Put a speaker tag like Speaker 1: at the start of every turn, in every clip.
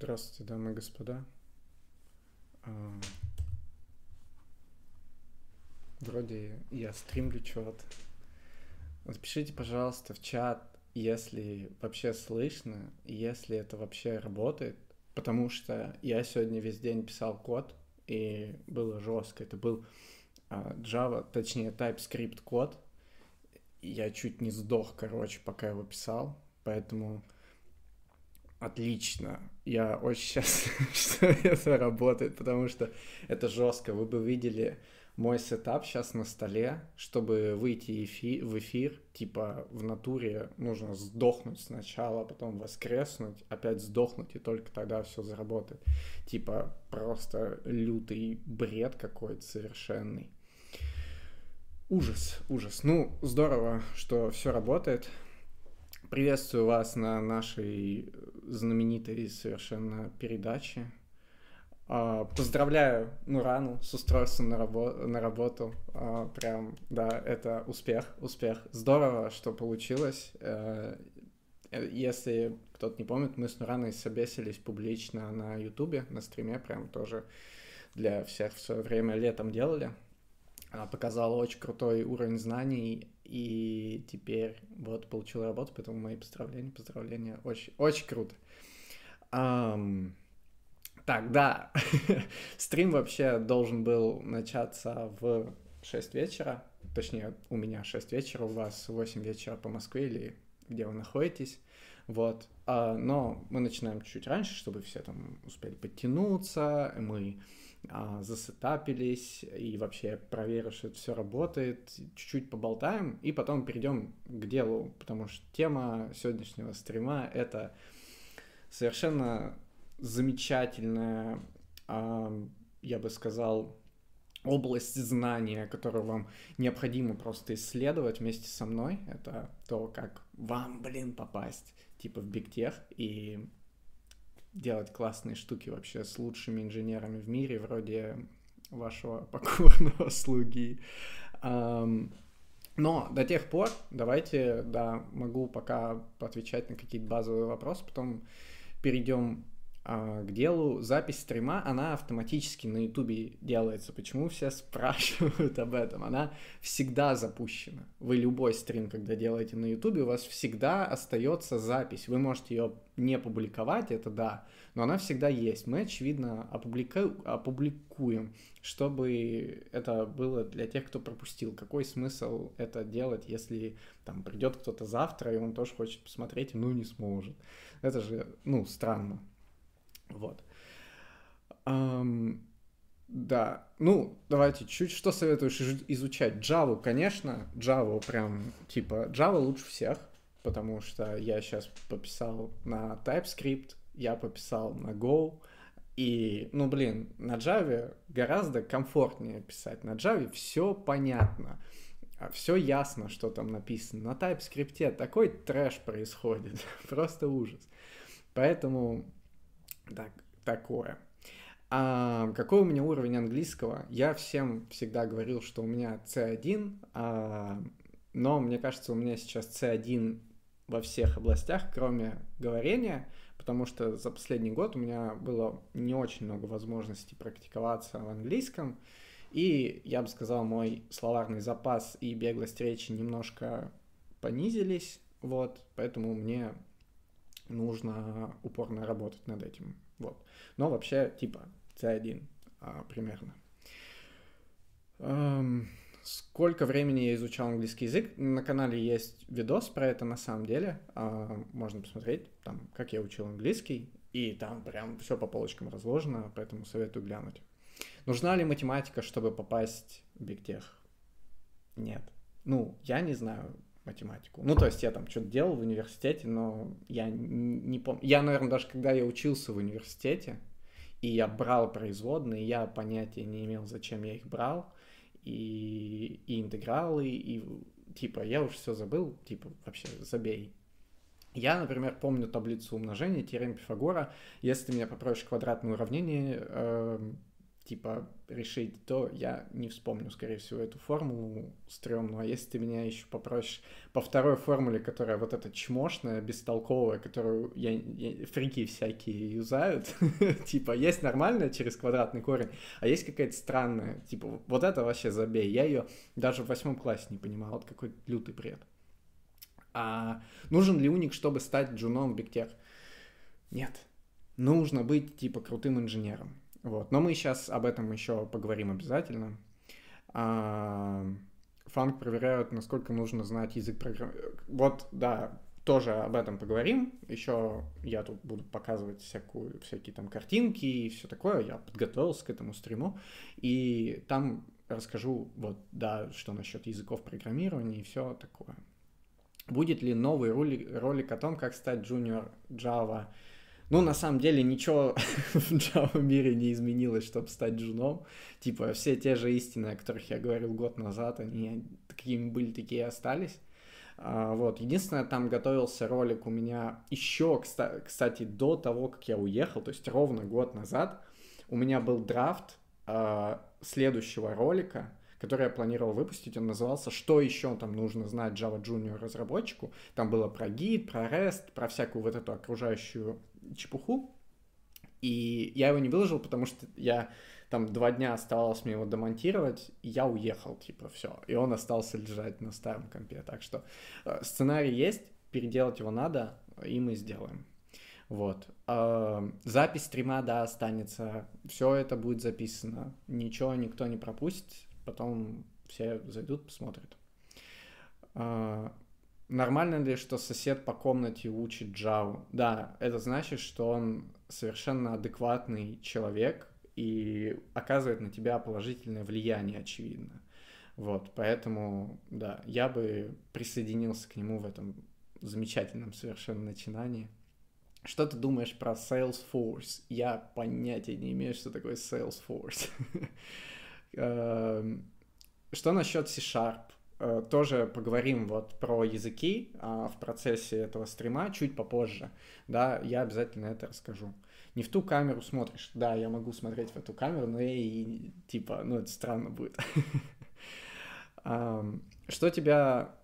Speaker 1: Здравствуйте, дамы и господа. А, Вроде я стримлю чего-то. Вот пишите, пожалуйста, в чат, если вообще слышно, если это вообще работает, потому что я сегодня весь день писал код, и было жестко. Это был а, Java, точнее TypeScript код. Я чуть не сдох, короче, пока его писал, поэтому Отлично. Я очень счастлив, что это работает, потому что это жестко. Вы бы видели мой сетап сейчас на столе, чтобы выйти эфи- в эфир, типа в натуре нужно сдохнуть сначала, потом воскреснуть, опять сдохнуть, и только тогда все заработает. Типа просто лютый бред какой-то совершенный. Ужас, ужас. Ну, здорово, что все работает. Приветствую вас на нашей знаменитой совершенно передаче. А, поздравляю Нурану с устройством на, рабо- на работу. А, прям, да, это успех, успех. Здорово, что получилось. Э, если кто-то не помнит, мы с Нураной собесились публично на Ютубе, на стриме, прям тоже для всех в свое время летом делали. Она показала очень крутой уровень знаний, и теперь вот получил работу, поэтому мои поздравления, поздравления, очень, очень круто. Um, так, да, стрим вообще должен был начаться в 6 вечера, точнее, у меня 6 вечера, у вас 8 вечера по Москве или где вы находитесь, вот, а, но мы начинаем чуть раньше, чтобы все там успели подтянуться, мы а, засетапились и вообще проверю, что это все работает, чуть-чуть поболтаем и потом перейдем к делу, потому что тема сегодняшнего стрима это совершенно замечательная, а, я бы сказал, область знания, которую вам необходимо просто исследовать вместе со мной. Это то, как вам, блин, попасть типа в бигтех и делать классные штуки вообще с лучшими инженерами в мире, вроде вашего покорного слуги. Но до тех пор давайте, да, могу пока отвечать на какие-то базовые вопросы, потом перейдем к делу. Запись стрима, она автоматически на ютубе делается. Почему все спрашивают об этом? Она всегда запущена. Вы любой стрим, когда делаете на ютубе, у вас всегда остается запись. Вы можете ее не публиковать, это да, но она всегда есть. Мы, очевидно, опублику... опубликуем, чтобы это было для тех, кто пропустил. Какой смысл это делать, если там придет кто-то завтра, и он тоже хочет посмотреть, ну не сможет. Это же, ну, странно. Вот. Um, да, ну, давайте чуть что советуешь изучать? Java, конечно, Java прям, типа, Java лучше всех, потому что я сейчас пописал на TypeScript, я пописал на Go, и, ну, блин, на Java гораздо комфортнее писать. На Java все понятно, все ясно, что там написано. На TypeScript такой трэш происходит, просто ужас. Поэтому так, такое. А, какой у меня уровень английского? Я всем всегда говорил, что у меня C1, а, но мне кажется, у меня сейчас C1 во всех областях, кроме говорения, потому что за последний год у меня было не очень много возможностей практиковаться в английском, и я бы сказал, мой словарный запас и беглость речи немножко понизились, вот, поэтому мне нужно упорно работать над этим. Вот. Но вообще, типа, C1 а, примерно. Эм, сколько времени я изучал английский язык? На канале есть видос про это на самом деле. А, можно посмотреть, там, как я учил английский. И там прям все по полочкам разложено, поэтому советую глянуть. Нужна ли математика, чтобы попасть в бигтех? Нет. Ну, я не знаю, математику. Ну, то есть я там что-то делал в университете, но я не помню. Я, наверное, даже когда я учился в университете, и я брал производные, я понятия не имел, зачем я их брал, и, и интегралы, и типа я уже все забыл, типа вообще забей. Я, например, помню таблицу умножения, теорем Пифагора. Если ты меня попросишь квадратное уравнение, э, типа, решить, то я не вспомню, скорее всего, эту формулу стрёмную. А если ты меня еще попросишь по второй формуле, которая вот эта чмошная, бестолковая, которую я, я, фрики всякие юзают, типа, есть нормальная через квадратный корень, а есть какая-то странная, типа, вот это вообще забей. Я ее даже в восьмом классе не понимал, вот какой лютый бред. А нужен ли уник, чтобы стать джуном в Бигтех? Нет. Нужно быть, типа, крутым инженером вот. Но мы сейчас об этом еще поговорим обязательно. А, фанк проверяют, насколько нужно знать язык программирования. Вот, да, тоже об этом поговорим. Еще я тут буду показывать всякую, всякие там картинки и все такое. Я подготовился к этому стриму. И там расскажу, вот, да, что насчет языков программирования и все такое. Будет ли новый ролик, ролик о том, как стать junior Java ну, на самом деле, ничего в Java мире не изменилось, чтобы стать джуном. Типа, все те же истины, о которых я говорил год назад, они такими были, такие и остались. А, вот, единственное, там готовился ролик у меня еще, кстати, до того, как я уехал, то есть ровно год назад, у меня был драфт а, следующего ролика, который я планировал выпустить, он назывался «Что еще там нужно знать Java Junior разработчику?». Там было про гид, про REST, про всякую вот эту окружающую чепуху. И я его не выложил, потому что я там два дня оставалось мне его демонтировать, и я уехал, типа, все. И он остался лежать на старом компе. Так что э, сценарий есть, переделать его надо, и мы сделаем. Вот. Э, запись стрима, да, останется. Все это будет записано. Ничего никто не пропустит. Потом все зайдут, посмотрят. Нормально ли, что сосед по комнате учит Java? Да, это значит, что он совершенно адекватный человек и оказывает на тебя положительное влияние, очевидно. Вот, поэтому, да, я бы присоединился к нему в этом замечательном совершенно начинании. Что ты думаешь про Salesforce? Я понятия не имею, что такое Salesforce. Эм, что насчет C-Sharp? Э, тоже поговорим вот про языки а, в процессе этого стрима чуть попозже, да, я обязательно это расскажу. Не в ту камеру смотришь, да, я могу смотреть в эту камеру, но и типа, ну это странно будет. Что тебя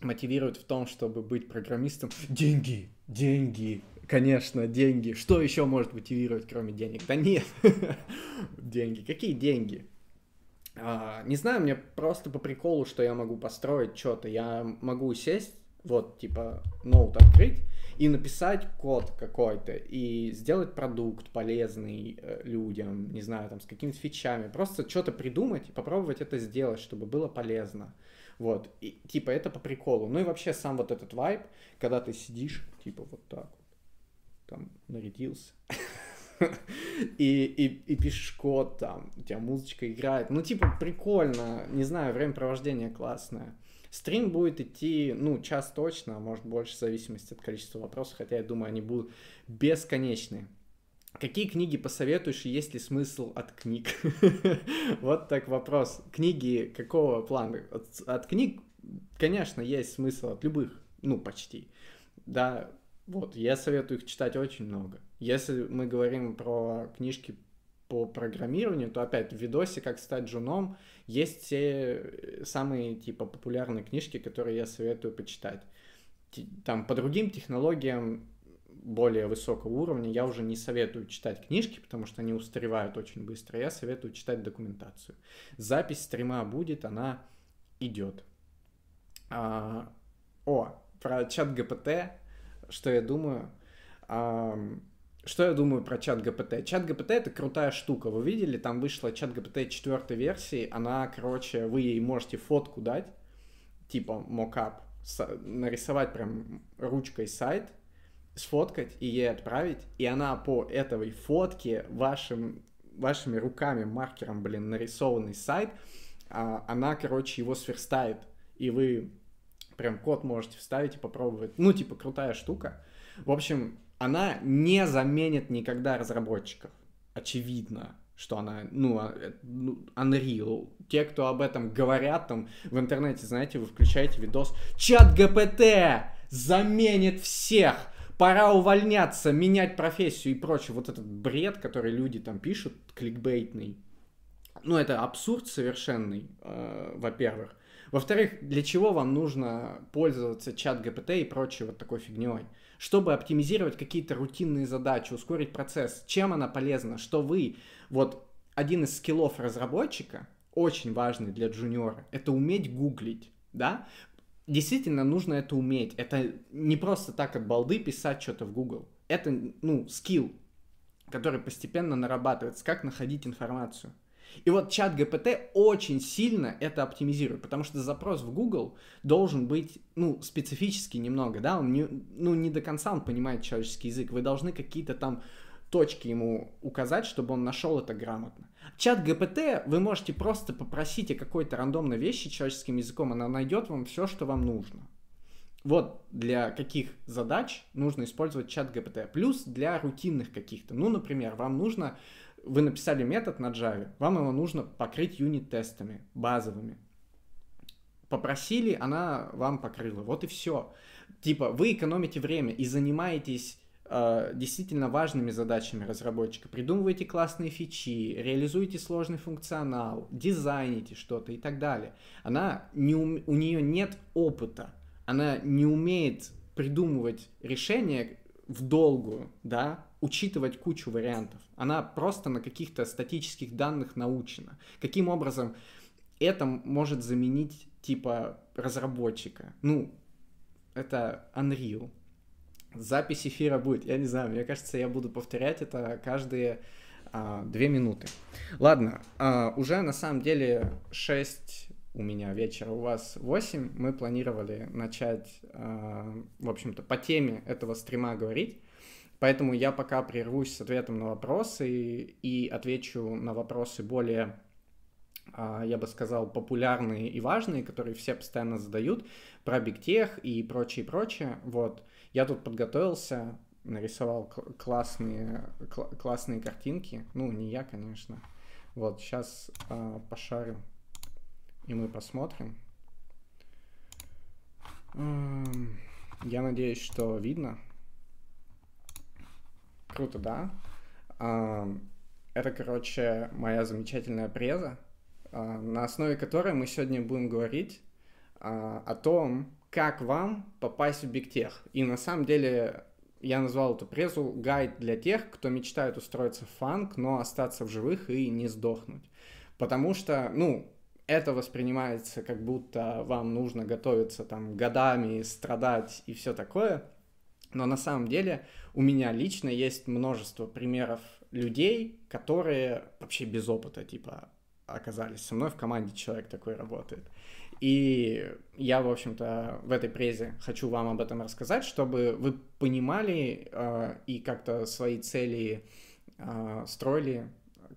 Speaker 1: мотивирует в том, чтобы быть программистом? Деньги, деньги, конечно, деньги. Что еще может мотивировать, кроме денег? Да нет, деньги. Какие деньги? А, не знаю, мне просто по приколу, что я могу построить что-то. Я могу сесть, вот, типа, ноут открыть и написать код какой-то, и сделать продукт полезный э, людям, не знаю, там, с какими-то фичами. Просто что-то придумать и попробовать это сделать, чтобы было полезно. Вот, и, типа, это по приколу. Ну и вообще сам вот этот вайб, когда ты сидишь, типа, вот так вот, там, нарядился. и, и, и пишешь код, там, у тебя музычка играет. Ну, типа, прикольно, не знаю, времяпровождение классное. Стрим будет идти, ну, час точно, а может больше, в зависимости от количества вопросов, хотя я думаю, они будут бесконечные. Какие книги посоветуешь и есть ли смысл от книг? вот так вопрос. Книги какого плана? От, от книг, конечно, есть смысл от любых, ну, почти. Да, вот, я советую их читать очень много. Если мы говорим про книжки по программированию, то опять в видосе «Как стать джуном» есть те э, самые типа популярные книжки, которые я советую почитать. Там по другим технологиям более высокого уровня я уже не советую читать книжки, потому что они устаревают очень быстро. Я советую читать документацию. Запись стрима будет, она идет. А, о, про чат ГПТ, что я думаю. А, что я думаю про чат ГПТ? Чат ГПТ это крутая штука. Вы видели, там вышла чат ГПТ четвертой версии. Она, короче, вы ей можете фотку дать, типа мокап, нарисовать прям ручкой сайт, сфоткать и ей отправить, и она по этой фотке вашим, вашими руками, маркером, блин, нарисованный сайт, а, она, короче, его сверстает, и вы прям код можете вставить и попробовать. Ну, типа, крутая штука. В общем, она не заменит никогда разработчиков. Очевидно, что она, ну, а, э, ну, Unreal. Те, кто об этом говорят там в интернете, знаете, вы включаете видос, чат ГПТ заменит всех, пора увольняться, менять профессию и прочее. Вот этот бред, который люди там пишут, кликбейтный, ну, это абсурд совершенный, э, во-первых. Во-вторых, для чего вам нужно пользоваться чат ГПТ и прочей вот такой фигней? Чтобы оптимизировать какие-то рутинные задачи, ускорить процесс. Чем она полезна? Что вы, вот один из скиллов разработчика, очень важный для джуниора, это уметь гуглить, да? Действительно нужно это уметь. Это не просто так от балды писать что-то в Google. Это, ну, скилл, который постепенно нарабатывается, как находить информацию. И вот чат ГПТ очень сильно это оптимизирует, потому что запрос в Google должен быть, ну, специфический немного, да, он не, ну, не до конца он понимает человеческий язык, вы должны какие-то там точки ему указать, чтобы он нашел это грамотно. Чат ГПТ вы можете просто попросить о какой-то рандомной вещи человеческим языком, она найдет вам все, что вам нужно. Вот для каких задач нужно использовать чат ГПТ. Плюс для рутинных каких-то. Ну, например, вам нужно вы написали метод на Java, вам его нужно покрыть юнит-тестами базовыми. Попросили, она вам покрыла. Вот и все. Типа, вы экономите время и занимаетесь э, действительно важными задачами разработчика. Придумываете классные фичи, реализуете сложный функционал, дизайните что-то и так далее. Она не ум... у нее нет опыта. Она не умеет придумывать решения в долгую, да, учитывать кучу вариантов. Она просто на каких-то статических данных научена. Каким образом это может заменить типа разработчика? Ну, это Unreal. Запись эфира будет, я не знаю, мне кажется, я буду повторять это каждые а, две минуты. Ладно, а, уже на самом деле 6 у меня вечера, у вас 8. Мы планировали начать, а, в общем-то, по теме этого стрима говорить. Поэтому я пока прервусь с ответом на вопросы и отвечу на вопросы более, а, я бы сказал, популярные и важные, которые все постоянно задают, про бигтех и прочее, прочее. Вот. Я тут подготовился, нарисовал классные, классные картинки. Ну, не я, конечно. Вот, сейчас а, пошарю, и мы посмотрим. Я надеюсь, что видно. Круто, да? Это, короче, моя замечательная преза, а, на основе которой мы сегодня будем говорить а, о том, как вам попасть в бигтех. И на самом деле я назвал эту презу гайд для тех, кто мечтает устроиться в фанк, но остаться в живых и не сдохнуть. Потому что, ну, это воспринимается как будто вам нужно готовиться там годами, страдать и все такое – но на самом деле у меня лично есть множество примеров людей, которые вообще без опыта, типа, оказались со мной в команде, человек такой работает. И я, в общем-то, в этой презе хочу вам об этом рассказать, чтобы вы понимали э, и как-то свои цели э, строили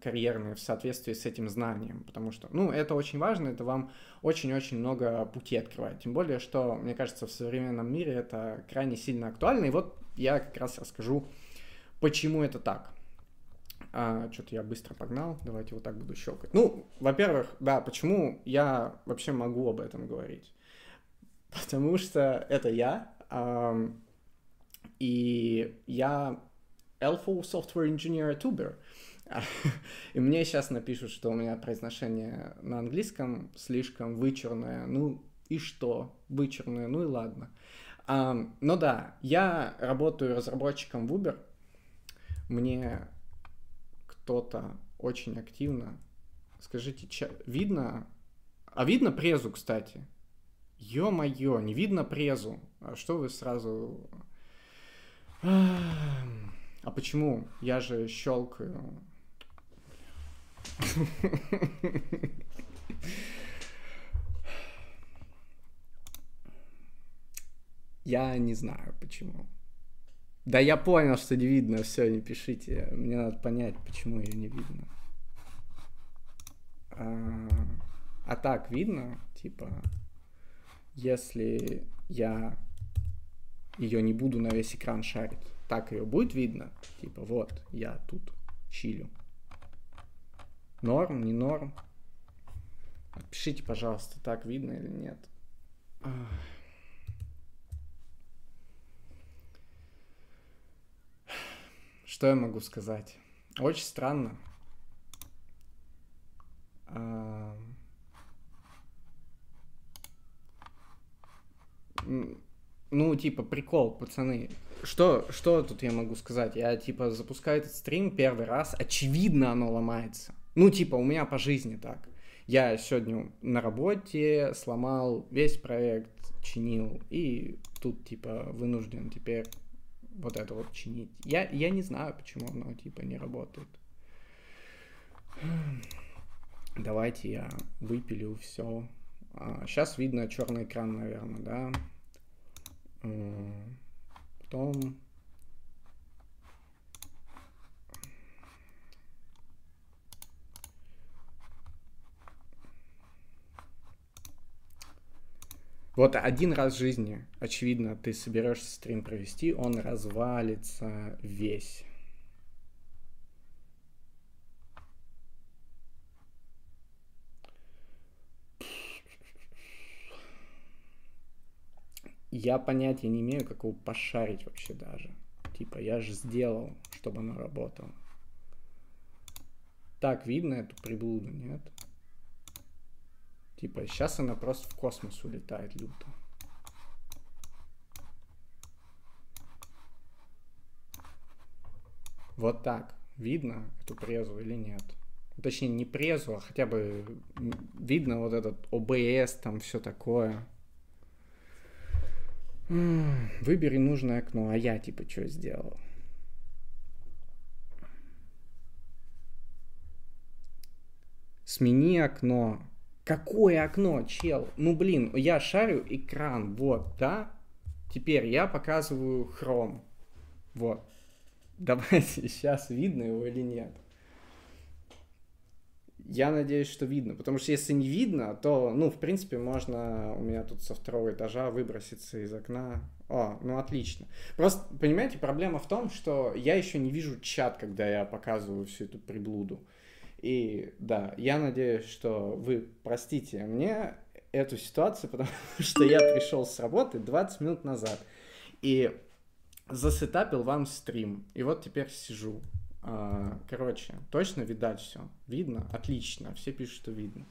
Speaker 1: карьерные в соответствии с этим знанием, потому что, ну, это очень важно, это вам очень-очень много путей открывает. Тем более, что, мне кажется, в современном мире это крайне сильно актуально. И вот я как раз расскажу, почему это так. А, что-то я быстро погнал, давайте вот так буду щелкать. Ну, во-первых, да, почему я вообще могу об этом говорить? Потому что это я, эм, и я Elfo Software Engineer Tuber. И мне сейчас напишут, что у меня произношение на английском слишком вычурное. Ну и что? Вычурное, ну и ладно. А, ну да, я работаю разработчиком в Uber. Мне кто-то очень активно... Скажите, че... видно... А видно презу, кстати? Ё-моё, не видно презу. А что вы сразу... А почему? Я же щелкаю я не знаю почему. Да я понял, что не видно, все, не пишите. Мне надо понять, почему ее не видно. А, а так видно, типа, если я ее не буду на весь экран шарить, так ее будет видно, типа, вот, я тут чилю. Норм, не норм? Пишите, пожалуйста, так видно или нет. Что я могу сказать? Очень странно. Ну, типа, прикол, пацаны. Что, что тут я могу сказать? Я, типа, запускаю этот стрим первый раз, очевидно, оно ломается. Ну, типа, у меня по жизни так. Я сегодня на работе сломал весь проект, чинил, и тут, типа, вынужден теперь вот это вот чинить. Я, я не знаю, почему оно, типа, не работает. Давайте я выпилю все. А, сейчас видно черный экран, наверное, да? Потом... Вот один раз в жизни, очевидно, ты соберешься стрим провести, он развалится весь. я понятия не имею, как его пошарить вообще даже. Типа, я же сделал, чтобы оно работало. Так, видно эту приблуду, нет? Типа, сейчас она просто в космос улетает люто. Вот так. Видно эту презу или нет? Точнее, не презу, а хотя бы видно вот этот ОБС, там все такое. Выбери нужное окно, а я типа что сделал? Смени окно. Какое окно, чел? Ну блин, я шарю экран, вот, да? Теперь я показываю хром. Вот. Давайте, сейчас видно его или нет. Я надеюсь, что видно, потому что если не видно, то, ну, в принципе, можно у меня тут со второго этажа выброситься из окна. О, ну отлично. Просто, понимаете, проблема в том, что я еще не вижу чат, когда я показываю всю эту приблуду. И да, я надеюсь, что вы простите мне эту ситуацию, потому что я пришел с работы 20 минут назад и засетапил вам стрим. И вот теперь сижу. А, короче, точно видать все. Видно? Отлично. Все пишут, что видно.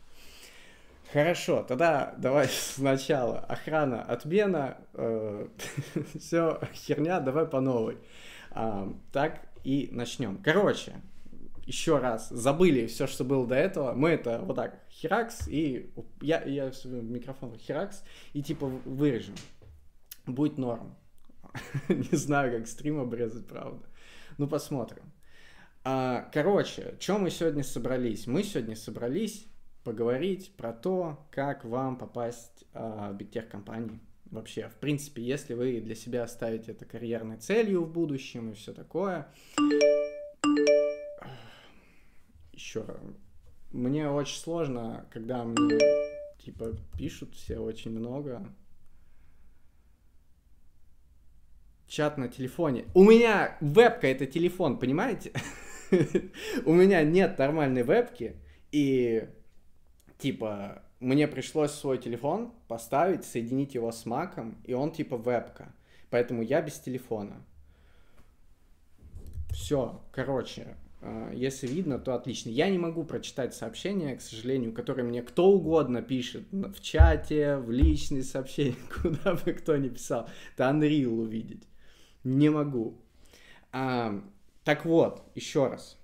Speaker 1: Хорошо, тогда давай сначала. Охрана, отмена, э, все херня, давай по новой. А, так и начнем. Короче, еще раз, забыли все, что было до этого. Мы это вот так, херакс, и я, я микрофон херакс, и типа вырежем. Будет норм. Не знаю, как стрим обрезать, правда. Ну, посмотрим. А, короче, что мы сегодня собрались? Мы сегодня собрались поговорить про то, как вам попасть а, в бигтех компании вообще. В принципе, если вы для себя ставите это карьерной целью в будущем и все такое. Еще. Мне очень сложно, когда мне типа пишут все очень много. Чат на телефоне. У меня вебка это телефон, понимаете? у меня нет нормальной вебки, и типа мне пришлось свой телефон поставить, соединить его с маком, и он типа вебка. Поэтому я без телефона. Все, короче, если видно, то отлично. Я не могу прочитать сообщения, к сожалению, которые мне кто угодно пишет в чате, в личные сообщения, куда бы кто ни писал. Это Unreal увидеть. Не могу. Так вот, еще раз.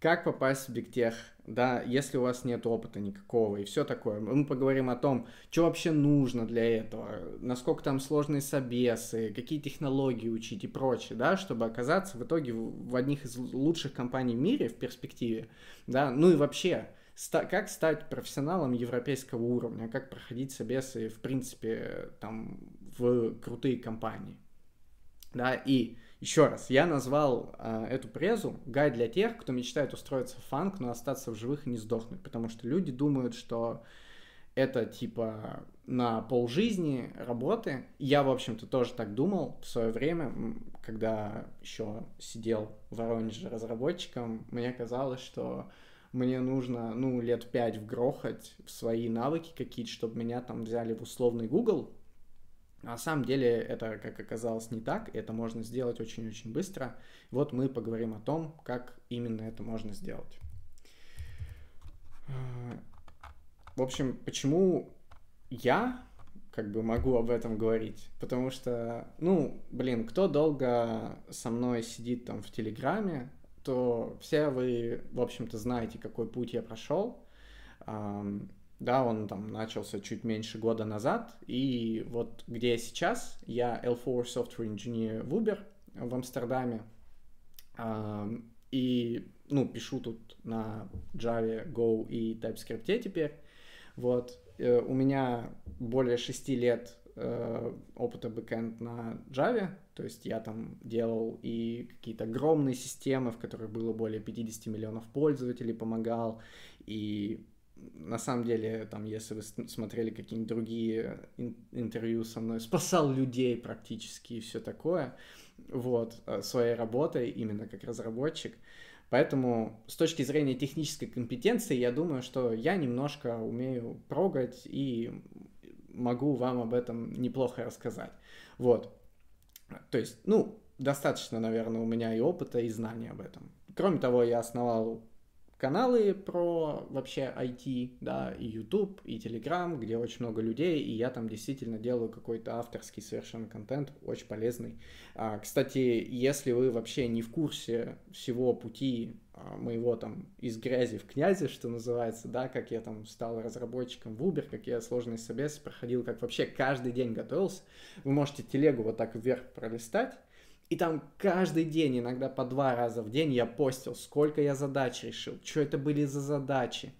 Speaker 1: Как попасть в бигтех, да, если у вас нет опыта никакого и все такое. Мы поговорим о том, что вообще нужно для этого, насколько там сложные собесы, какие технологии учить и прочее, да, чтобы оказаться в итоге в одних из лучших компаний в мире в перспективе, да, ну и вообще, как стать профессионалом европейского уровня, как проходить собесы, в принципе, там, в крутые компании. Да, и еще раз, я назвал э, эту презу гайд для тех, кто мечтает устроиться в фанк, но остаться в живых и не сдохнуть, потому что люди думают, что это типа на полжизни работы. Я, в общем-то, тоже так думал в свое время, когда еще сидел в Воронеже разработчиком, мне казалось, что мне нужно, ну, лет пять вгрохать в свои навыки какие-то, чтобы меня там взяли в условный Google, На самом деле это, как оказалось, не так, это можно сделать очень-очень быстро. Вот мы поговорим о том, как именно это можно сделать. В общем, почему я как бы могу об этом говорить? Потому что, ну, блин, кто долго со мной сидит там в Телеграме, то все вы, в общем-то, знаете, какой путь я прошел. Да, он там начался чуть меньше года назад, и вот где я сейчас, я L4 Software Engineer в Uber в Амстердаме, и, ну, пишу тут на Java, Go и TypeScript теперь, вот, э, у меня более шести лет э, опыта бэкэнд на Java, то есть я там делал и какие-то огромные системы, в которых было более 50 миллионов пользователей, помогал, и на самом деле, там, если вы смотрели какие-нибудь другие интервью со мной, спасал людей практически и все такое, вот, э, своей работой, именно как разработчик. Поэтому с точки зрения технической компетенции, я думаю, что я немножко умею прогать и могу вам об этом неплохо рассказать. Вот. То есть, ну, достаточно, наверное, у меня и опыта, и знаний об этом. Кроме того, я основал каналы про вообще IT, да, и YouTube, и Telegram, где очень много людей, и я там действительно делаю какой-то авторский совершенно контент, очень полезный. А, кстати, если вы вообще не в курсе всего пути а, моего там из грязи в князи, что называется, да, как я там стал разработчиком в Uber, как я сложный собес проходил, как вообще каждый день готовился, вы можете телегу вот так вверх пролистать, и там каждый день, иногда по два раза в день я постил, сколько я задач решил, что это были за задачи,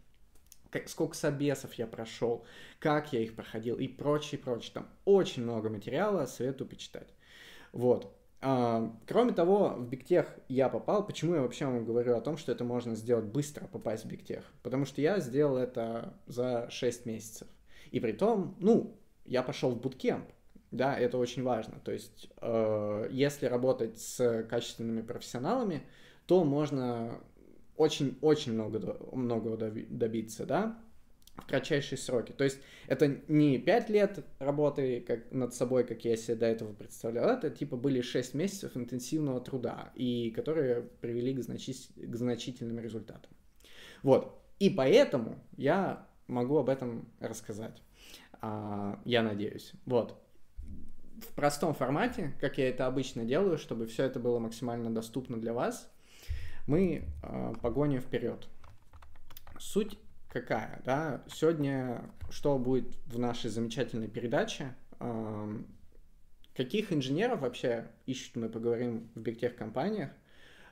Speaker 1: как, сколько собесов я прошел, как я их проходил и прочее, прочее. Там очень много материала, советую почитать. Вот. А, кроме того, в Бигтех я попал. Почему я вообще вам говорю о том, что это можно сделать быстро, попасть в Бигтех? Потому что я сделал это за 6 месяцев. И при том, ну, я пошел в буткемп. Да, это очень важно. То есть, э, если работать с качественными профессионалами, то можно очень-очень много, многого добиться, да, в кратчайшие сроки. То есть это не 5 лет работы как, над собой, как я себе до этого представлял, это типа были 6 месяцев интенсивного труда, и которые привели к, значи, к значительным результатам. Вот. И поэтому я могу об этом рассказать. А, я надеюсь. Вот в простом формате, как я это обычно делаю, чтобы все это было максимально доступно для вас, мы э, погоним вперед. Суть какая, да? Сегодня что будет в нашей замечательной передаче? Э, каких инженеров вообще ищут, мы поговорим в бигтех компаниях.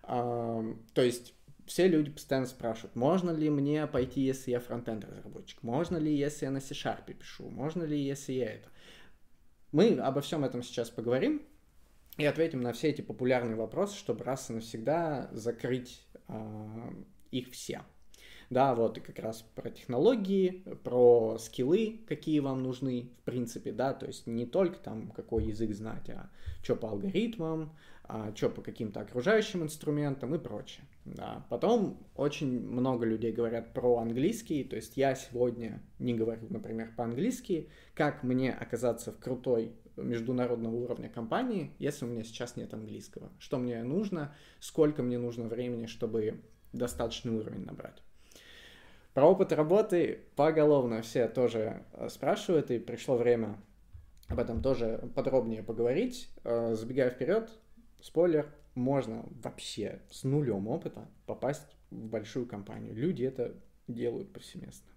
Speaker 1: Э, то есть все люди постоянно спрашивают, можно ли мне пойти, если я фронтенд разработчик, можно ли, если я на C-Sharp пишу, можно ли, если я это. Мы обо всем этом сейчас поговорим и ответим на все эти популярные вопросы, чтобы раз и навсегда закрыть э, их все. Да, вот и как раз про технологии, про скиллы, какие вам нужны, в принципе, да, то есть не только там какой язык знать, а что по алгоритмам, а, что по каким-то окружающим инструментам и прочее. Да. Потом очень много людей говорят про английский, то есть я сегодня не говорю, например, по-английски, как мне оказаться в крутой международного уровня компании, если у меня сейчас нет английского. Что мне нужно, сколько мне нужно времени, чтобы достаточный уровень набрать. Про опыт работы поголовно все тоже э, спрашивают, и пришло время об этом тоже подробнее поговорить. Э, забегая вперед, спойлер, можно вообще с нулем опыта попасть в большую компанию. Люди это делают повсеместно.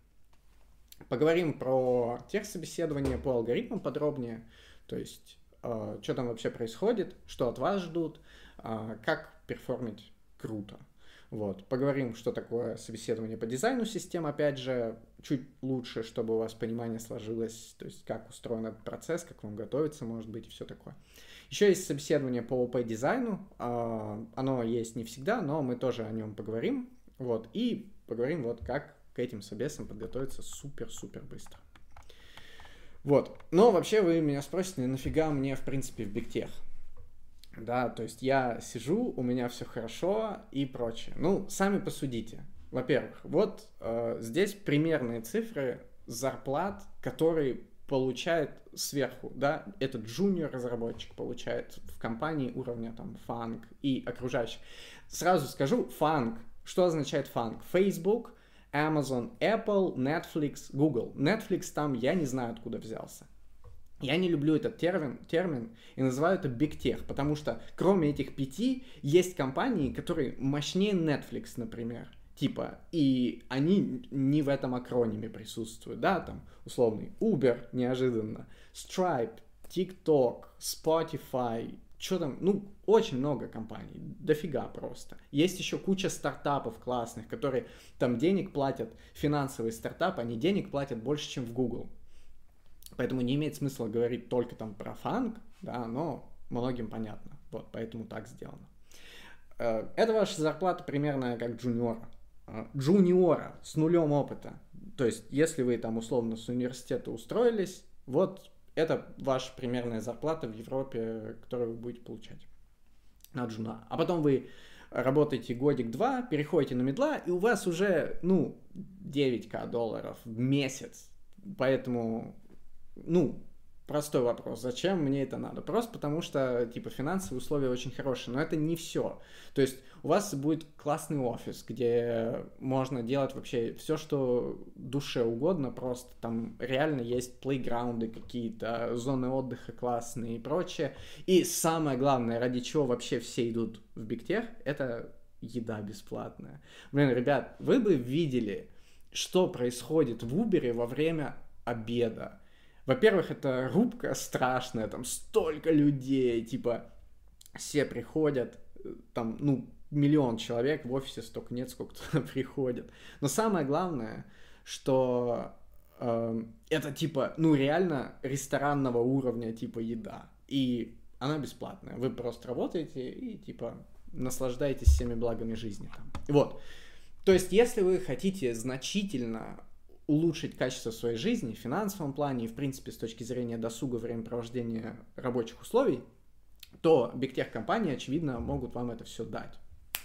Speaker 1: Поговорим про тех собеседования по алгоритмам подробнее, то есть э, что там вообще происходит, что от вас ждут, как перформить круто. Вот. Поговорим, что такое собеседование по дизайну систем, опять же, чуть лучше, чтобы у вас понимание сложилось, то есть как устроен этот процесс, как вам готовиться, может быть, и все такое. Еще есть собеседование по ОП-дизайну. А, оно есть не всегда, но мы тоже о нем поговорим. Вот. И поговорим, вот как к этим собесам подготовиться супер-супер быстро. Вот. Но вообще вы меня спросите, нафига мне, в принципе, в бигтех? Да, то есть я сижу, у меня все хорошо и прочее. Ну, сами посудите. Во-первых, вот э, здесь примерные цифры зарплат, которые получает сверху, да, этот джуниор разработчик получает в компании уровня там фанк и окружающих. Сразу скажу, фанк, что означает фанк? Facebook, Amazon, Apple, Netflix, Google. Netflix там я не знаю откуда взялся. Я не люблю этот термин, термин и называю это Big Tech, потому что кроме этих пяти есть компании, которые мощнее Netflix, например. Типа, и они не в этом акрониме присутствуют, да, там, условный Uber неожиданно, Stripe, TikTok, Spotify, что там, ну, очень много компаний, дофига просто. Есть еще куча стартапов классных, которые там денег платят, финансовые стартапы, они денег платят больше, чем в Google. Поэтому не имеет смысла говорить только там про фанк, да, но многим понятно. Вот, поэтому так сделано. Э, это ваша зарплата примерно как джуниора. Э, джуниора с нулем опыта. То есть, если вы там условно с университета устроились, вот это ваша примерная зарплата в Европе, которую вы будете получать на джуна. А потом вы работаете годик-два, переходите на медла, и у вас уже, ну, 9к долларов в месяц. Поэтому ну, простой вопрос, зачем мне это надо? Просто потому что, типа, финансовые условия очень хорошие, но это не все. То есть у вас будет классный офис, где можно делать вообще все, что душе угодно, просто там реально есть плейграунды какие-то, зоны отдыха классные и прочее. И самое главное, ради чего вообще все идут в Бигтех, это еда бесплатная. Блин, ребят, вы бы видели, что происходит в Убере во время обеда во-первых, это рубка страшная, там столько людей, типа, все приходят, там, ну, миллион человек, в офисе столько нет, сколько туда приходит. Но самое главное, что э, это, типа, ну, реально ресторанного уровня, типа, еда. И она бесплатная. Вы просто работаете и, типа, наслаждаетесь всеми благами жизни там. Вот. То есть, если вы хотите значительно улучшить качество своей жизни в финансовом плане и, в принципе, с точки зрения досуга, времяпровождения рабочих условий, то бигтех компании, очевидно, могут вам это все дать.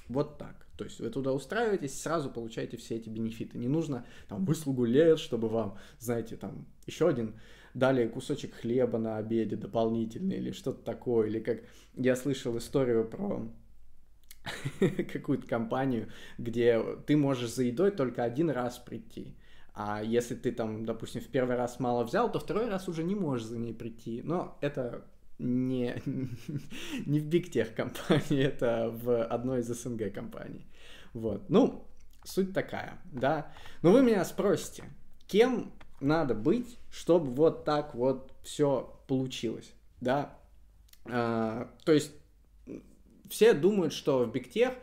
Speaker 1: Вот так. То есть вы туда устраиваетесь, сразу получаете все эти бенефиты. Не нужно там выслугу лет, чтобы вам, знаете, там еще один дали кусочек хлеба на обеде дополнительный или что-то такое. Или как я слышал историю про какую-то компанию, где ты можешь за едой только один раз прийти. А если ты там, допустим, в первый раз мало взял, то второй раз уже не можешь за ней прийти. Но это не, не в Tech компании, это в одной из СНГ компаний. Вот. Ну, суть такая, да. Но вы меня спросите, кем надо быть, чтобы вот так вот все получилось, да? А, то есть все думают, что в Tech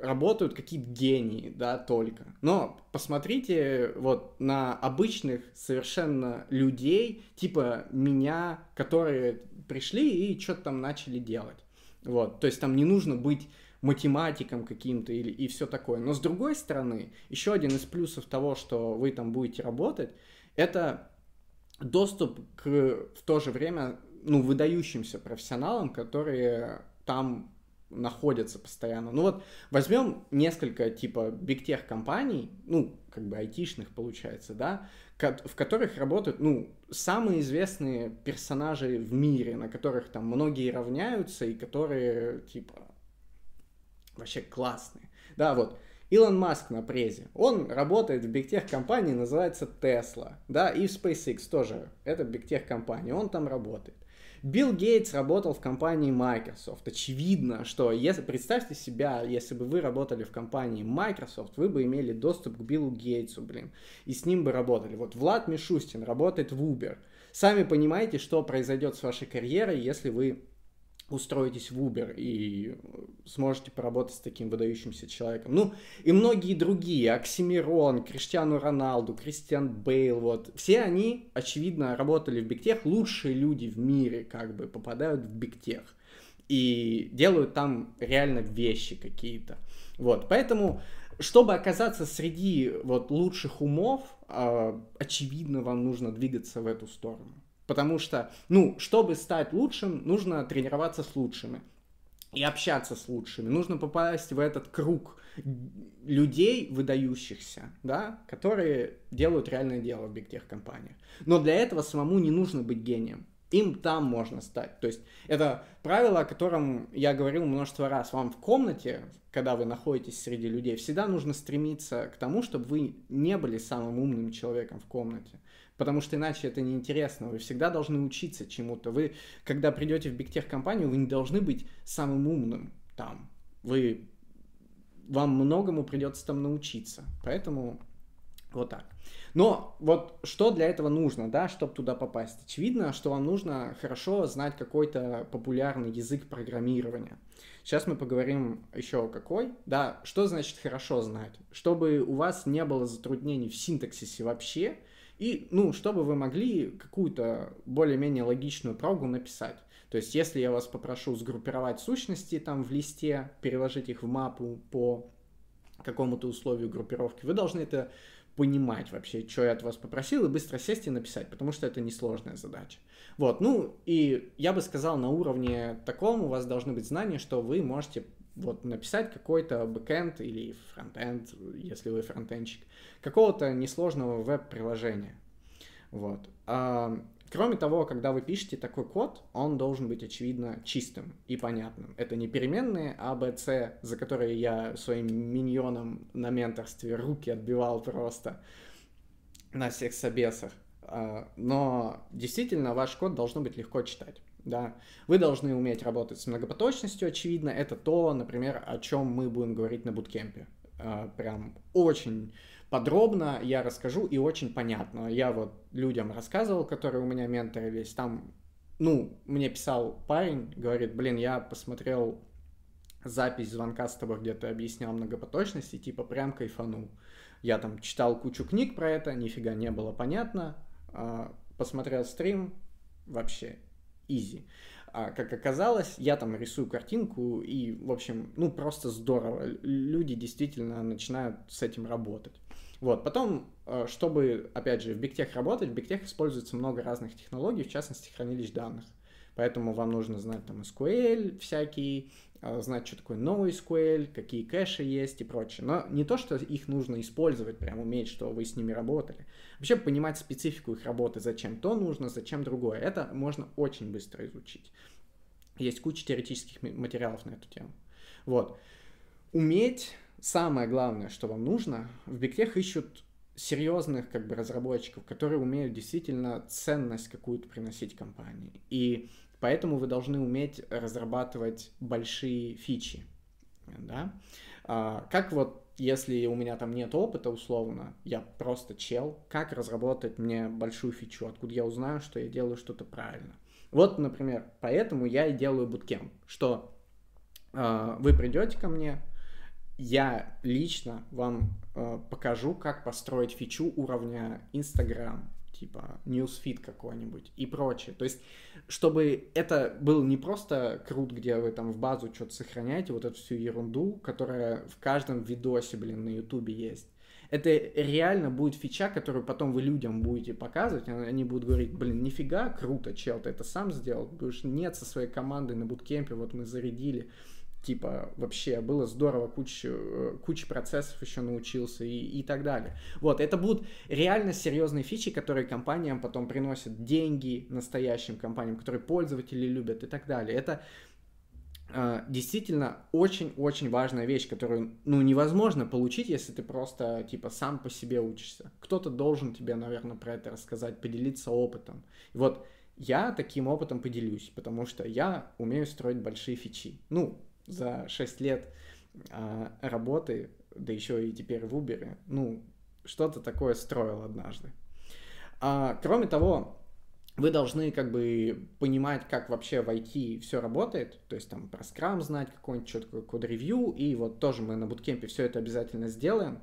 Speaker 1: работают какие-то гении, да, только. Но посмотрите вот на обычных совершенно людей, типа меня, которые пришли и что-то там начали делать. Вот, то есть там не нужно быть математиком каким-то или и все такое. Но с другой стороны, еще один из плюсов того, что вы там будете работать, это доступ к в то же время ну, выдающимся профессионалам, которые там находятся постоянно. Ну вот возьмем несколько типа бигтех компаний, ну как бы айтишных получается, да, в которых работают, ну, самые известные персонажи в мире, на которых там многие равняются и которые типа вообще классные. Да, вот Илон Маск на презе. Он работает в бигтех компании, называется Tesla. Да, и в SpaceX тоже. Это бигтех компания. Он там работает. Билл Гейтс работал в компании Microsoft. Очевидно, что если представьте себя, если бы вы работали в компании Microsoft, вы бы имели доступ к Биллу Гейтсу, блин, и с ним бы работали. Вот Влад Мишустин работает в Uber. Сами понимаете, что произойдет с вашей карьерой, если вы устроитесь в Uber и сможете поработать с таким выдающимся человеком. Ну, и многие другие, Оксимирон, Криштиану Роналду, Кристиан Бейл, вот, все они, очевидно, работали в Бигтех, лучшие люди в мире, как бы, попадают в Бигтех и делают там реально вещи какие-то. Вот, поэтому, чтобы оказаться среди вот лучших умов, э, очевидно, вам нужно двигаться в эту сторону. Потому что, ну, чтобы стать лучшим, нужно тренироваться с лучшими. и общаться с лучшими. Нужно попасть в этот круг людей выдающихся, да, которые делают реальное дело в бигтех-компаниях. Но для этого самому не нужно быть гением. Им там можно стать. То есть это правило, о котором я говорил множество раз. Вам в комнате, когда вы находитесь среди людей, всегда нужно стремиться к тому, чтобы вы не были самым умным человеком в комнате. Потому что иначе это неинтересно. Вы всегда должны учиться чему-то. Вы, когда придете в бигтех-компанию, вы не должны быть самым умным там. Вы вам многому придется там научиться. Поэтому вот так. Но вот что для этого нужно, да, чтобы туда попасть? Очевидно, что вам нужно хорошо знать какой-то популярный язык программирования. Сейчас мы поговорим еще какой. Да, что значит хорошо знать? Чтобы у вас не было затруднений в синтаксисе вообще, и, ну, чтобы вы могли какую-то более-менее логичную прогу написать. То есть, если я вас попрошу сгруппировать сущности там в листе, переложить их в мапу по какому-то условию группировки, вы должны это понимать вообще, что я от вас попросил, и быстро сесть и написать, потому что это несложная задача. Вот, ну, и я бы сказал, на уровне таком у вас должны быть знания, что вы можете вот написать какой-то бэкэнд или фронтенд, если вы фронтенщик, какого-то несложного веб-приложения. Вот. А, Кроме того, когда вы пишете такой код, он должен быть, очевидно, чистым и понятным. Это не переменные А, Б, С, за которые я своим миньоном на менторстве руки отбивал просто на всех собесах. А, но действительно ваш код должно быть легко читать. Да. Вы должны уметь работать с многопоточностью, очевидно. Это то, например, о чем мы будем говорить на буткемпе. А, прям очень подробно я расскажу и очень понятно. Я вот людям рассказывал, которые у меня менторились, там, ну, мне писал парень, говорит, блин, я посмотрел запись звонка с тобой, где ты объяснял многопоточности, типа прям кайфанул. Я там читал кучу книг про это, нифига не было понятно. А, посмотрел стрим, вообще изи. А как оказалось, я там рисую картинку, и, в общем, ну, просто здорово. Люди действительно начинают с этим работать. Вот, потом, э, чтобы, опять же, в BigTech работать, в BigTech используется много разных технологий, в частности, хранилищ данных. Поэтому вам нужно знать там SQL всякий, э, знать, что такое новый SQL, какие кэши есть и прочее. Но не то, что их нужно использовать, прям уметь, что вы с ними работали. Вообще понимать специфику их работы, зачем то нужно, зачем другое. Это можно очень быстро изучить. Есть куча теоретических материалов на эту тему. Вот. Уметь самое главное, что вам нужно, в бигтех ищут серьезных как бы разработчиков, которые умеют действительно ценность какую-то приносить компании. И поэтому вы должны уметь разрабатывать большие фичи. Да? А, как вот если у меня там нет опыта условно, я просто чел, как разработать мне большую фичу, откуда я узнаю, что я делаю что-то правильно. Вот, например, поэтому я и делаю буткемп, что э, вы придете ко мне, я лично вам э, покажу, как построить фичу уровня Instagram, типа newsfeed какой-нибудь и прочее. То есть, чтобы это был не просто крут, где вы там в базу что-то сохраняете, вот эту всю ерунду, которая в каждом видосе, блин, на ютубе есть. Это реально будет фича, которую потом вы людям будете показывать, они будут говорить, блин, нифига, круто, чел, ты это сам сделал, будешь нет со своей командой на буткемпе, вот мы зарядили типа, вообще было здорово, куча, э, куча процессов еще научился и, и так далее. Вот, это будут реально серьезные фичи, которые компаниям потом приносят деньги настоящим компаниям, которые пользователи любят и так далее. Это э, действительно очень-очень важная вещь, которую, ну, невозможно получить, если ты просто, типа, сам по себе учишься. Кто-то должен тебе, наверное, про это рассказать, поделиться опытом. Вот я таким опытом поделюсь, потому что я умею строить большие фичи. Ну, за 6 лет а, работы, да еще и теперь в Uber, ну, что-то такое строил однажды. А, кроме того, вы должны как бы понимать, как вообще в IT все работает, то есть там про Scrum знать, какой-нибудь такое код-ревью, и вот тоже мы на буткемпе все это обязательно сделаем,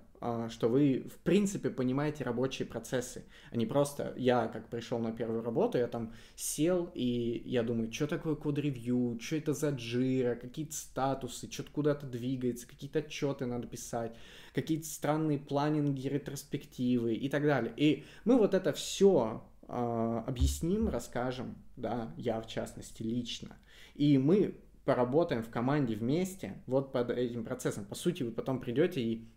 Speaker 1: что вы, в принципе, понимаете рабочие процессы, а не просто я, как пришел на первую работу, я там сел, и я думаю, что такое код-ревью, что это за джира, какие-то статусы, что-то куда-то двигается, какие-то отчеты надо писать, какие-то странные планинги, ретроспективы и так далее. И мы вот это все э, объясним, расскажем, да, я в частности лично. И мы поработаем в команде вместе вот под этим процессом. По сути, вы потом придете и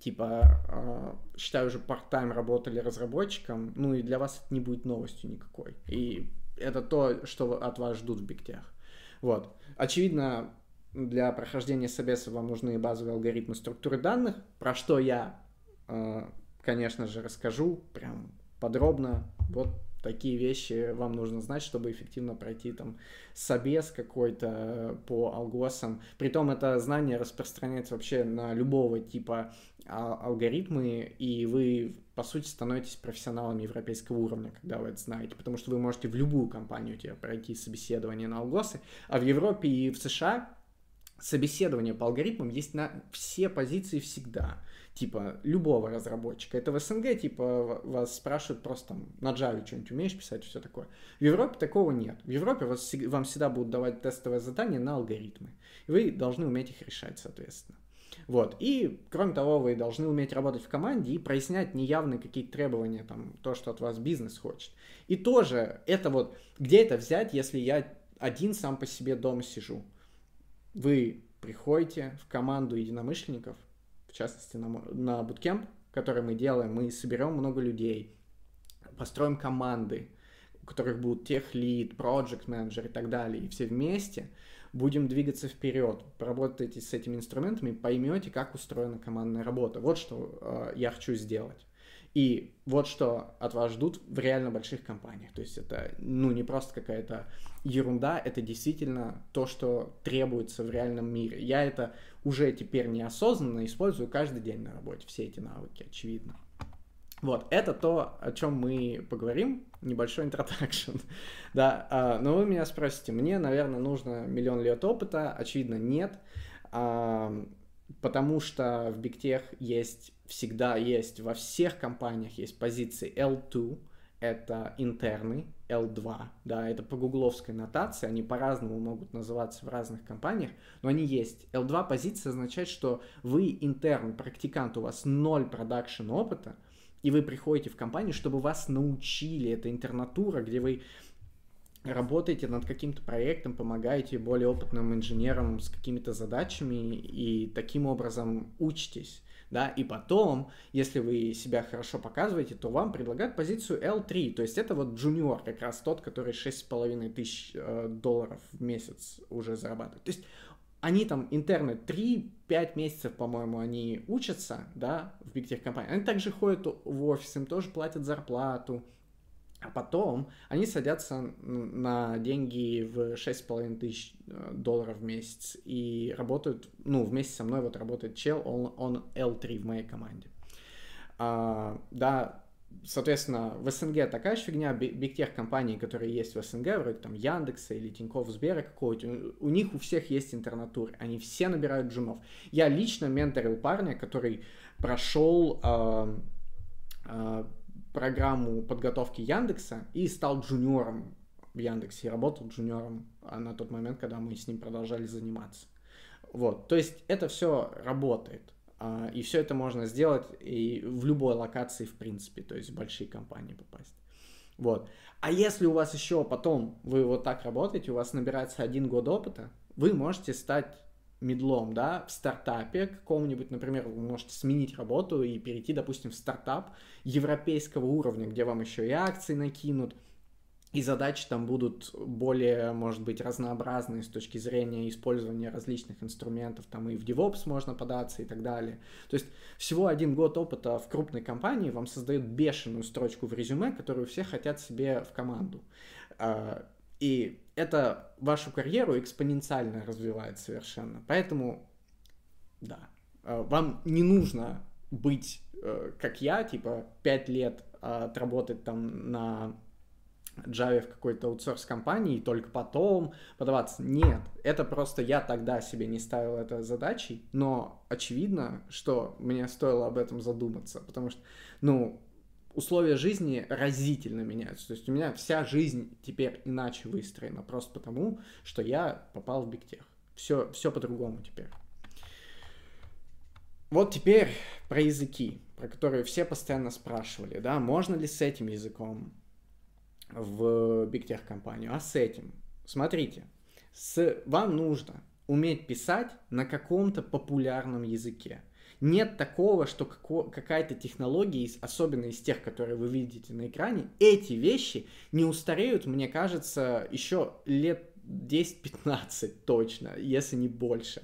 Speaker 1: типа, э, считаю, уже part-time работали разработчиком, ну и для вас это не будет новостью никакой. И это то, что от вас ждут в бигтех. Вот. Очевидно, для прохождения собеса вам нужны базовые алгоритмы структуры данных, про что я, э, конечно же, расскажу прям подробно. Вот такие вещи вам нужно знать, чтобы эффективно пройти там собес какой-то по алгосам. Притом это знание распространяется вообще на любого типа а, алгоритмы, и вы, по сути, становитесь профессионалами европейского уровня, когда вы это знаете, потому что вы можете в любую компанию тебе пройти собеседование на алгосы, а в Европе и в США собеседование по алгоритмам есть на все позиции всегда типа любого разработчика. Это в СНГ, типа, вас спрашивают просто там на Java что-нибудь умеешь писать, все такое. В Европе такого нет. В Европе вас, вам всегда будут давать тестовые задания на алгоритмы. И вы должны уметь их решать, соответственно. Вот. И, кроме того, вы должны уметь работать в команде и прояснять неявные какие-то требования, там, то, что от вас бизнес хочет. И тоже, это вот, где это взять, если я один сам по себе дома сижу? Вы приходите в команду единомышленников, в частности на, на буткемп, который мы делаем, мы соберем много людей, построим команды, у которых будут тех лид, project менеджер и так далее, и все вместе будем двигаться вперед, поработаете с этими инструментами, поймете, как устроена командная работа. Вот что э, я хочу сделать. И вот что от вас ждут в реально больших компаниях. То есть это, ну, не просто какая-то ерунда, это действительно то, что требуется в реальном мире. Я это уже теперь неосознанно использую каждый день на работе, все эти навыки, очевидно. Вот, это то, о чем мы поговорим, небольшой introduction. да, а, но вы меня спросите, мне, наверное, нужно миллион лет опыта, очевидно, нет, потому что в big tech есть, всегда есть, во всех компаниях есть позиции L2, это интерны, L2, да, это по гугловской нотации, они по-разному могут называться в разных компаниях, но они есть. L2 позиция означает, что вы интерн, практикант, у вас ноль production опыта, и вы приходите в компанию, чтобы вас научили, это интернатура, где вы работаете над каким-то проектом, помогаете более опытным инженерам с какими-то задачами и таким образом учитесь да, и потом, если вы себя хорошо показываете, то вам предлагают позицию L3, то есть это вот джуниор, как раз тот, который 6,5 тысяч э, долларов в месяц уже зарабатывает. То есть они там интерны 3-5 месяцев, по-моему, они учатся, да, в биг тех компании. Они также ходят в офис, им тоже платят зарплату, а потом они садятся на деньги в 6,5 тысяч э, долларов в месяц и работают, ну, вместе со мной вот работает чел, он, он L3 в моей команде. А, да, соответственно, в СНГ такая же фигня, бигтех компании, которые есть в СНГ, вроде там Яндекса или Тинькофф, Сбера какого-то, у них у всех есть интернатуры, они все набирают джунов. Я лично менторил парня, который прошел э, э, программу подготовки Яндекса и стал джуниором в Яндексе, и работал джуниором а на тот момент, когда мы с ним продолжали заниматься. Вот, то есть это все работает. А, и все это можно сделать и в любой локации, в принципе, то есть в большие компании попасть. Вот. А если у вас еще потом вы вот так работаете, у вас набирается один год опыта, вы можете стать медлом, да, в стартапе каком-нибудь, например, вы можете сменить работу и перейти, допустим, в стартап европейского уровня, где вам еще и акции накинут, и задачи там будут более, может быть, разнообразные с точки зрения использования различных инструментов, там и в DevOps можно податься и так далее. То есть всего один год опыта в крупной компании вам создает бешеную строчку в резюме, которую все хотят себе в команду. А, и это вашу карьеру экспоненциально развивает совершенно. Поэтому, да, э, вам не нужно быть, э, как я, типа, 5 лет отработать там на Java в какой-то аутсорс компании и только потом подаваться. Нет, это просто я тогда себе не ставил это задачей, но очевидно, что мне стоило об этом задуматься, потому что, ну, условия жизни разительно меняются. То есть у меня вся жизнь теперь иначе выстроена, просто потому, что я попал в бигтех. Все, все по-другому теперь. Вот теперь про языки, про которые все постоянно спрашивали, да, можно ли с этим языком в бигтех компанию, а с этим. Смотрите, С... Вам нужно уметь писать на каком-то популярном языке. Нет такого, что какая-то технология, особенно из тех, которые вы видите на экране, эти вещи не устареют, мне кажется, еще лет 10-15 точно, если не больше.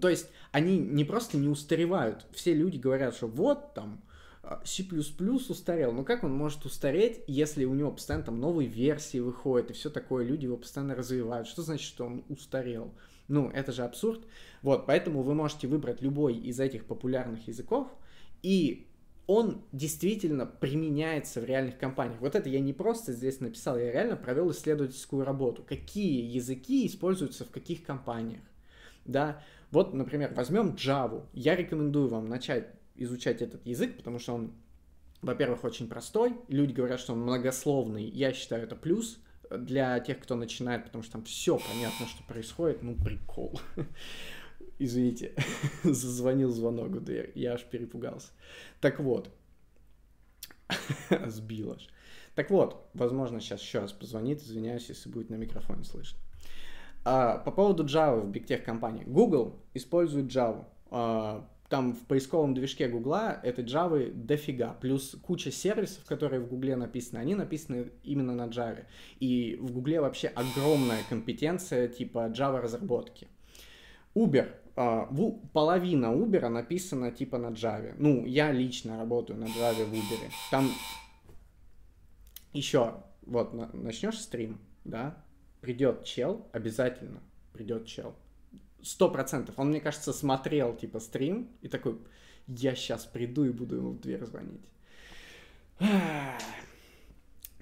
Speaker 1: То есть они не просто не устаревают. Все люди говорят, что вот там а, C++ устарел. Но как он может устареть, если у него постоянно там новые версии выходят и все такое, люди его постоянно развивают? Что значит, что он устарел? Ну, это же абсурд. Вот, поэтому вы можете выбрать любой из этих популярных языков, и он действительно применяется в реальных компаниях. Вот это я не просто здесь написал, я реально провел исследовательскую работу. Какие языки используются в каких компаниях. Да, вот, например, возьмем Java. Я рекомендую вам начать изучать этот язык, потому что он, во-первых, очень простой. Люди говорят, что он многословный. Я считаю, это плюс для тех, кто начинает, потому что там все понятно, что происходит, ну, прикол. Извините, зазвонил звонок в дверь, я аж перепугался. Так вот, сбил аж. Так вот, возможно, сейчас еще раз позвонит, извиняюсь, если будет на микрофоне слышно. А, по поводу Java в Tech компании. Google использует Java. А, там в поисковом движке Гугла этой Java дофига, плюс куча сервисов, которые в Гугле написаны, они написаны именно на Java. И в Гугле вообще огромная компетенция типа Java разработки. Uber, э, половина Uber написана типа на Java. Ну, я лично работаю на Java в Uber. Там еще, вот, начнешь стрим, да, придет чел, обязательно придет чел, сто процентов. Он, мне кажется, смотрел, типа, стрим и такой, я сейчас приду и буду ему в дверь звонить.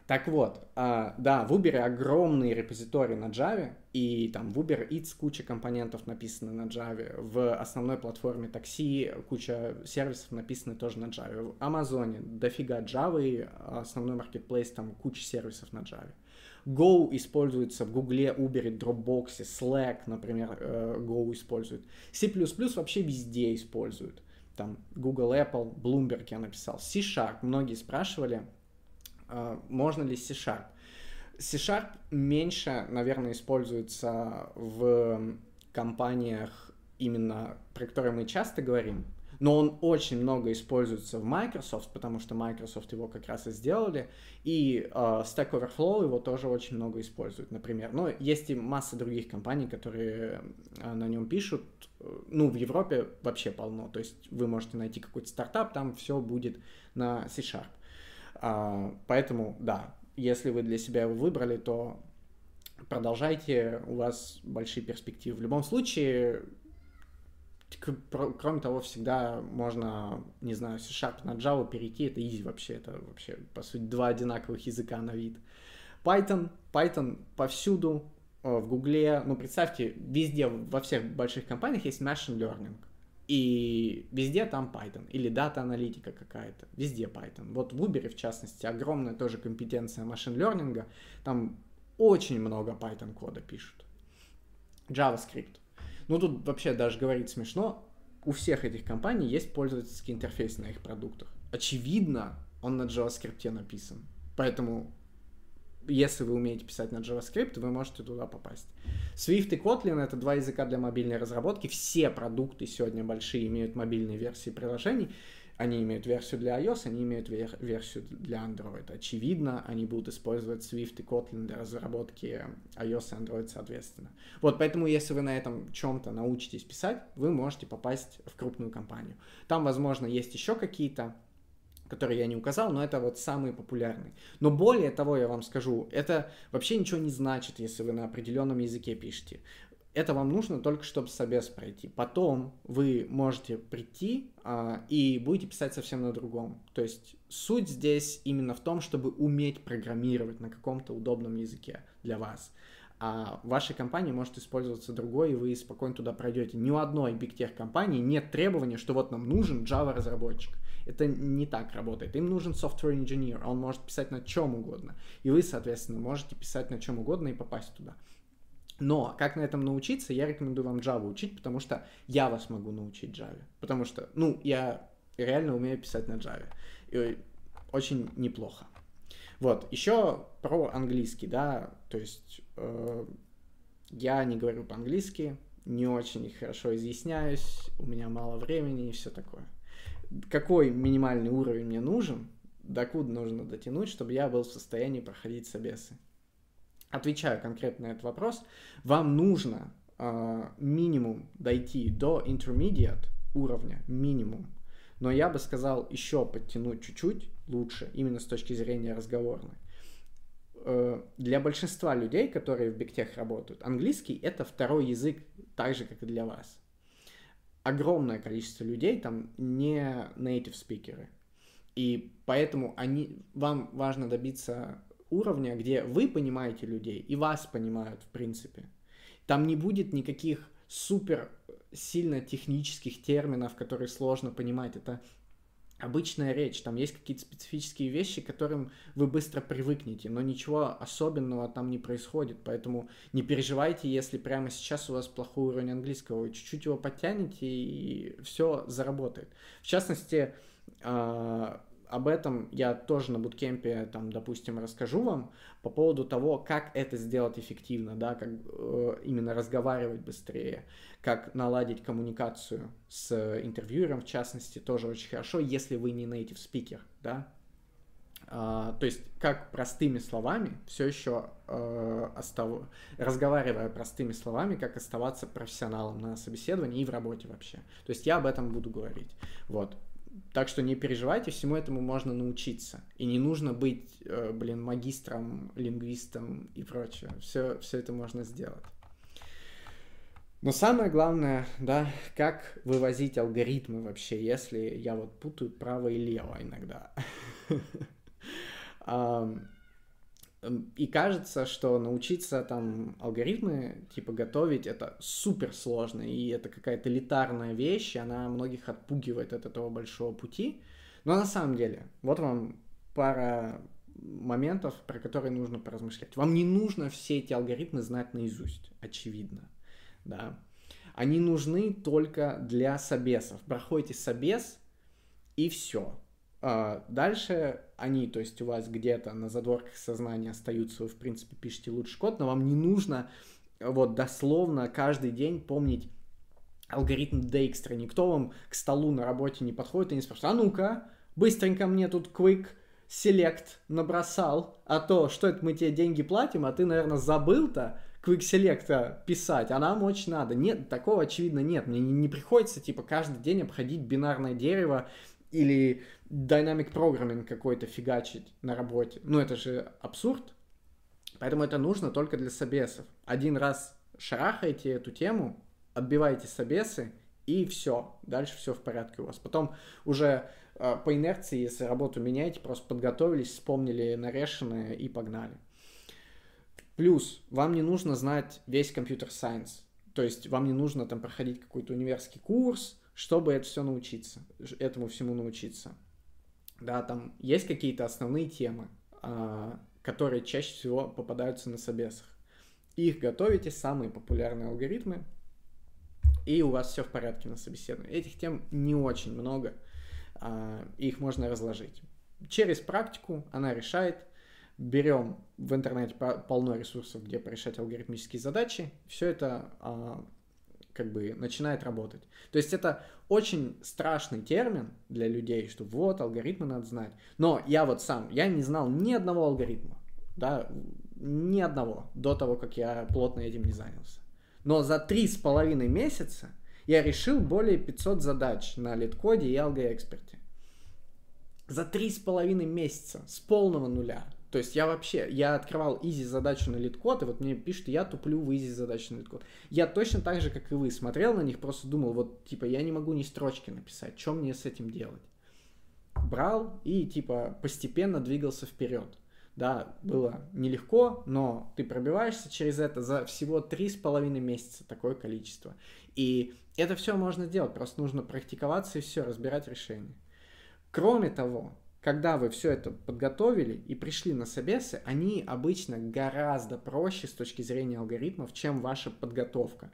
Speaker 1: Так вот, э, да, в Uber огромный репозиторий на Java, и там в Uber Eats куча компонентов написаны на Java, в основной платформе такси куча сервисов написаны тоже на Java, в Амазоне дофига Java, и основной маркетплейс там куча сервисов на Java. Go используется в Гугле, Uber, Dropbox, Slack, например, э, Go используют. C++ вообще везде используют. Там Google, Apple, Bloomberg я написал. C-Sharp, многие спрашивали, э, можно ли C-Sharp. C-Sharp меньше, наверное, используется в компаниях именно, про которые мы часто говорим, но он очень много используется в Microsoft, потому что Microsoft его как раз и сделали, и э, Stack Overflow его тоже очень много используют, например. Но есть и масса других компаний, которые э, на нем пишут, ну, в Европе вообще полно, то есть вы можете найти какой-то стартап, там все будет на C-Sharp. Э, поэтому, да, если вы для себя его выбрали, то продолжайте, у вас большие перспективы. В любом случае, Кроме того, всегда можно, не знаю, C-Sharp на Java перейти, это easy вообще, это вообще, по сути, два одинаковых языка на вид. Python, Python повсюду, э, в Гугле, ну, представьте, везде, во всех больших компаниях есть machine learning, и везде там Python, или дата-аналитика какая-то, везде Python. Вот в Uber, в частности, огромная тоже компетенция learning, там очень много Python кода пишут. JavaScript. Ну, тут вообще даже говорить смешно. У всех этих компаний есть пользовательский интерфейс на их продуктах. Очевидно, он на JavaScript написан. Поэтому, если вы умеете писать на JavaScript, вы можете туда попасть. Swift и Kotlin — это два языка для мобильной разработки. Все продукты сегодня большие имеют мобильные версии приложений. Они имеют версию для iOS, они имеют вер- версию для Android. Очевидно, они будут использовать Swift и Kotlin для разработки iOS и Android соответственно. Вот, поэтому если вы на этом чем-то научитесь писать, вы можете попасть в крупную компанию. Там, возможно, есть еще какие-то которые я не указал, но это вот самые популярные. Но более того, я вам скажу, это вообще ничего не значит, если вы на определенном языке пишете. Это вам нужно только, чтобы собес пройти. Потом вы можете прийти а, и будете писать совсем на другом. То есть суть здесь именно в том, чтобы уметь программировать на каком-то удобном языке для вас. А в вашей компании может использоваться другой, и вы спокойно туда пройдете. Ни у одной Big Tech компании нет требования, что вот нам нужен Java разработчик. Это не так работает. Им нужен software engineer, он может писать на чем угодно. И вы, соответственно, можете писать на чем угодно и попасть туда. Но как на этом научиться, я рекомендую вам Java учить, потому что я вас могу научить Java. Потому что, ну, я реально умею писать на Java. И очень неплохо. Вот, еще про английский, да, то есть э, я не говорю по-английски, не очень хорошо изъясняюсь, у меня мало времени и все такое. Какой минимальный уровень мне нужен, докуда нужно дотянуть, чтобы я был в состоянии проходить собесы? Отвечаю конкретно на этот вопрос. Вам нужно э, минимум дойти до intermediate уровня, минимум. Но я бы сказал еще подтянуть чуть-чуть лучше, именно с точки зрения разговорной. Э, для большинства людей, которые в бигтех работают, английский это второй язык, так же, как и для вас. Огромное количество людей там не native спикеры. И поэтому они, вам важно добиться уровня, где вы понимаете людей и вас понимают, в принципе. Там не будет никаких супер сильно технических терминов, которые сложно понимать. Это обычная речь, там есть какие-то специфические вещи, к которым вы быстро привыкнете, но ничего особенного там не происходит, поэтому не переживайте, если прямо сейчас у вас плохой уровень английского, вы чуть-чуть его подтянете и все заработает. В частности, а, об этом я тоже на буткемпе, там, допустим, расскажу вам по поводу того, как это сделать эффективно, да, как э, именно разговаривать быстрее, как наладить коммуникацию с интервьюером, в частности, тоже очень хорошо, если вы не native speaker, да. А, то есть, как простыми словами, все еще э, остав... разговаривая простыми словами, как оставаться профессионалом на собеседовании и в работе вообще. То есть, я об этом буду говорить. Вот. Так что не переживайте, всему этому можно научиться. И не нужно быть, э, блин, магистром, лингвистом и прочее. Все, все это можно сделать. Но самое главное, да, как вывозить алгоритмы вообще, если я вот путаю право и лево иногда. Эм, и кажется, что научиться там алгоритмы типа готовить это супер сложно, и это какая-то элитарная вещь, и она многих отпугивает от этого большого пути. Но на самом деле, вот вам пара моментов, про которые нужно поразмышлять. Вам не нужно все эти алгоритмы знать наизусть, очевидно. Да. Они нужны только для собесов. Проходите собес, и все. А, дальше они, то есть у вас где-то на задворках сознания остаются, вы, в принципе, пишете лучший код, но вам не нужно вот дословно каждый день помнить алгоритм Dijkstra. Никто вам к столу на работе не подходит и не спрашивает, а ну-ка, быстренько мне тут quick select набросал, а то, что это мы тебе деньги платим, а ты, наверное, забыл-то quick select писать, а нам очень надо. Нет, такого очевидно нет. Мне не, не приходится, типа, каждый день обходить бинарное дерево или dynamic programming какой-то фигачить на работе. Ну, это же абсурд. Поэтому это нужно только для собесов. Один раз шарахайте эту тему, отбивайте собесы, и все. Дальше все в порядке у вас. Потом уже э, по инерции, если работу меняете, просто подготовились, вспомнили нарешенное и погнали. Плюс, вам не нужно знать весь компьютер сайенс. То есть вам не нужно там проходить какой-то универский курс, чтобы это все научиться, этому всему научиться. Да, там есть какие-то основные темы, а, которые чаще всего попадаются на собесах. Их готовите, самые популярные алгоритмы, и у вас все в порядке на собеседовании. Этих тем не очень много, а, их можно разложить. Через практику она решает, берем в интернете полно ресурсов, где порешать алгоритмические задачи, все это а, как бы начинает работать. То есть это очень страшный термин для людей, что вот, алгоритмы надо знать. Но я вот сам, я не знал ни одного алгоритма, да, ни одного, до того, как я плотно этим не занялся. Но за три с половиной месяца я решил более 500 задач на литкоде и алгоэксперте. За три с половиной месяца с полного нуля. То есть я вообще, я открывал изи задачу на литкод, и вот мне пишут, я туплю в изи задачу на литкод. Я точно так же, как и вы, смотрел на них, просто думал, вот, типа, я не могу ни строчки написать, что мне с этим делать? Брал и, типа, постепенно двигался вперед. Да, было нелегко, но ты пробиваешься через это за всего три с половиной месяца такое количество. И это все можно делать, просто нужно практиковаться и все, разбирать решения. Кроме того, когда вы все это подготовили и пришли на собесы, они обычно гораздо проще с точки зрения алгоритмов, чем ваша подготовка.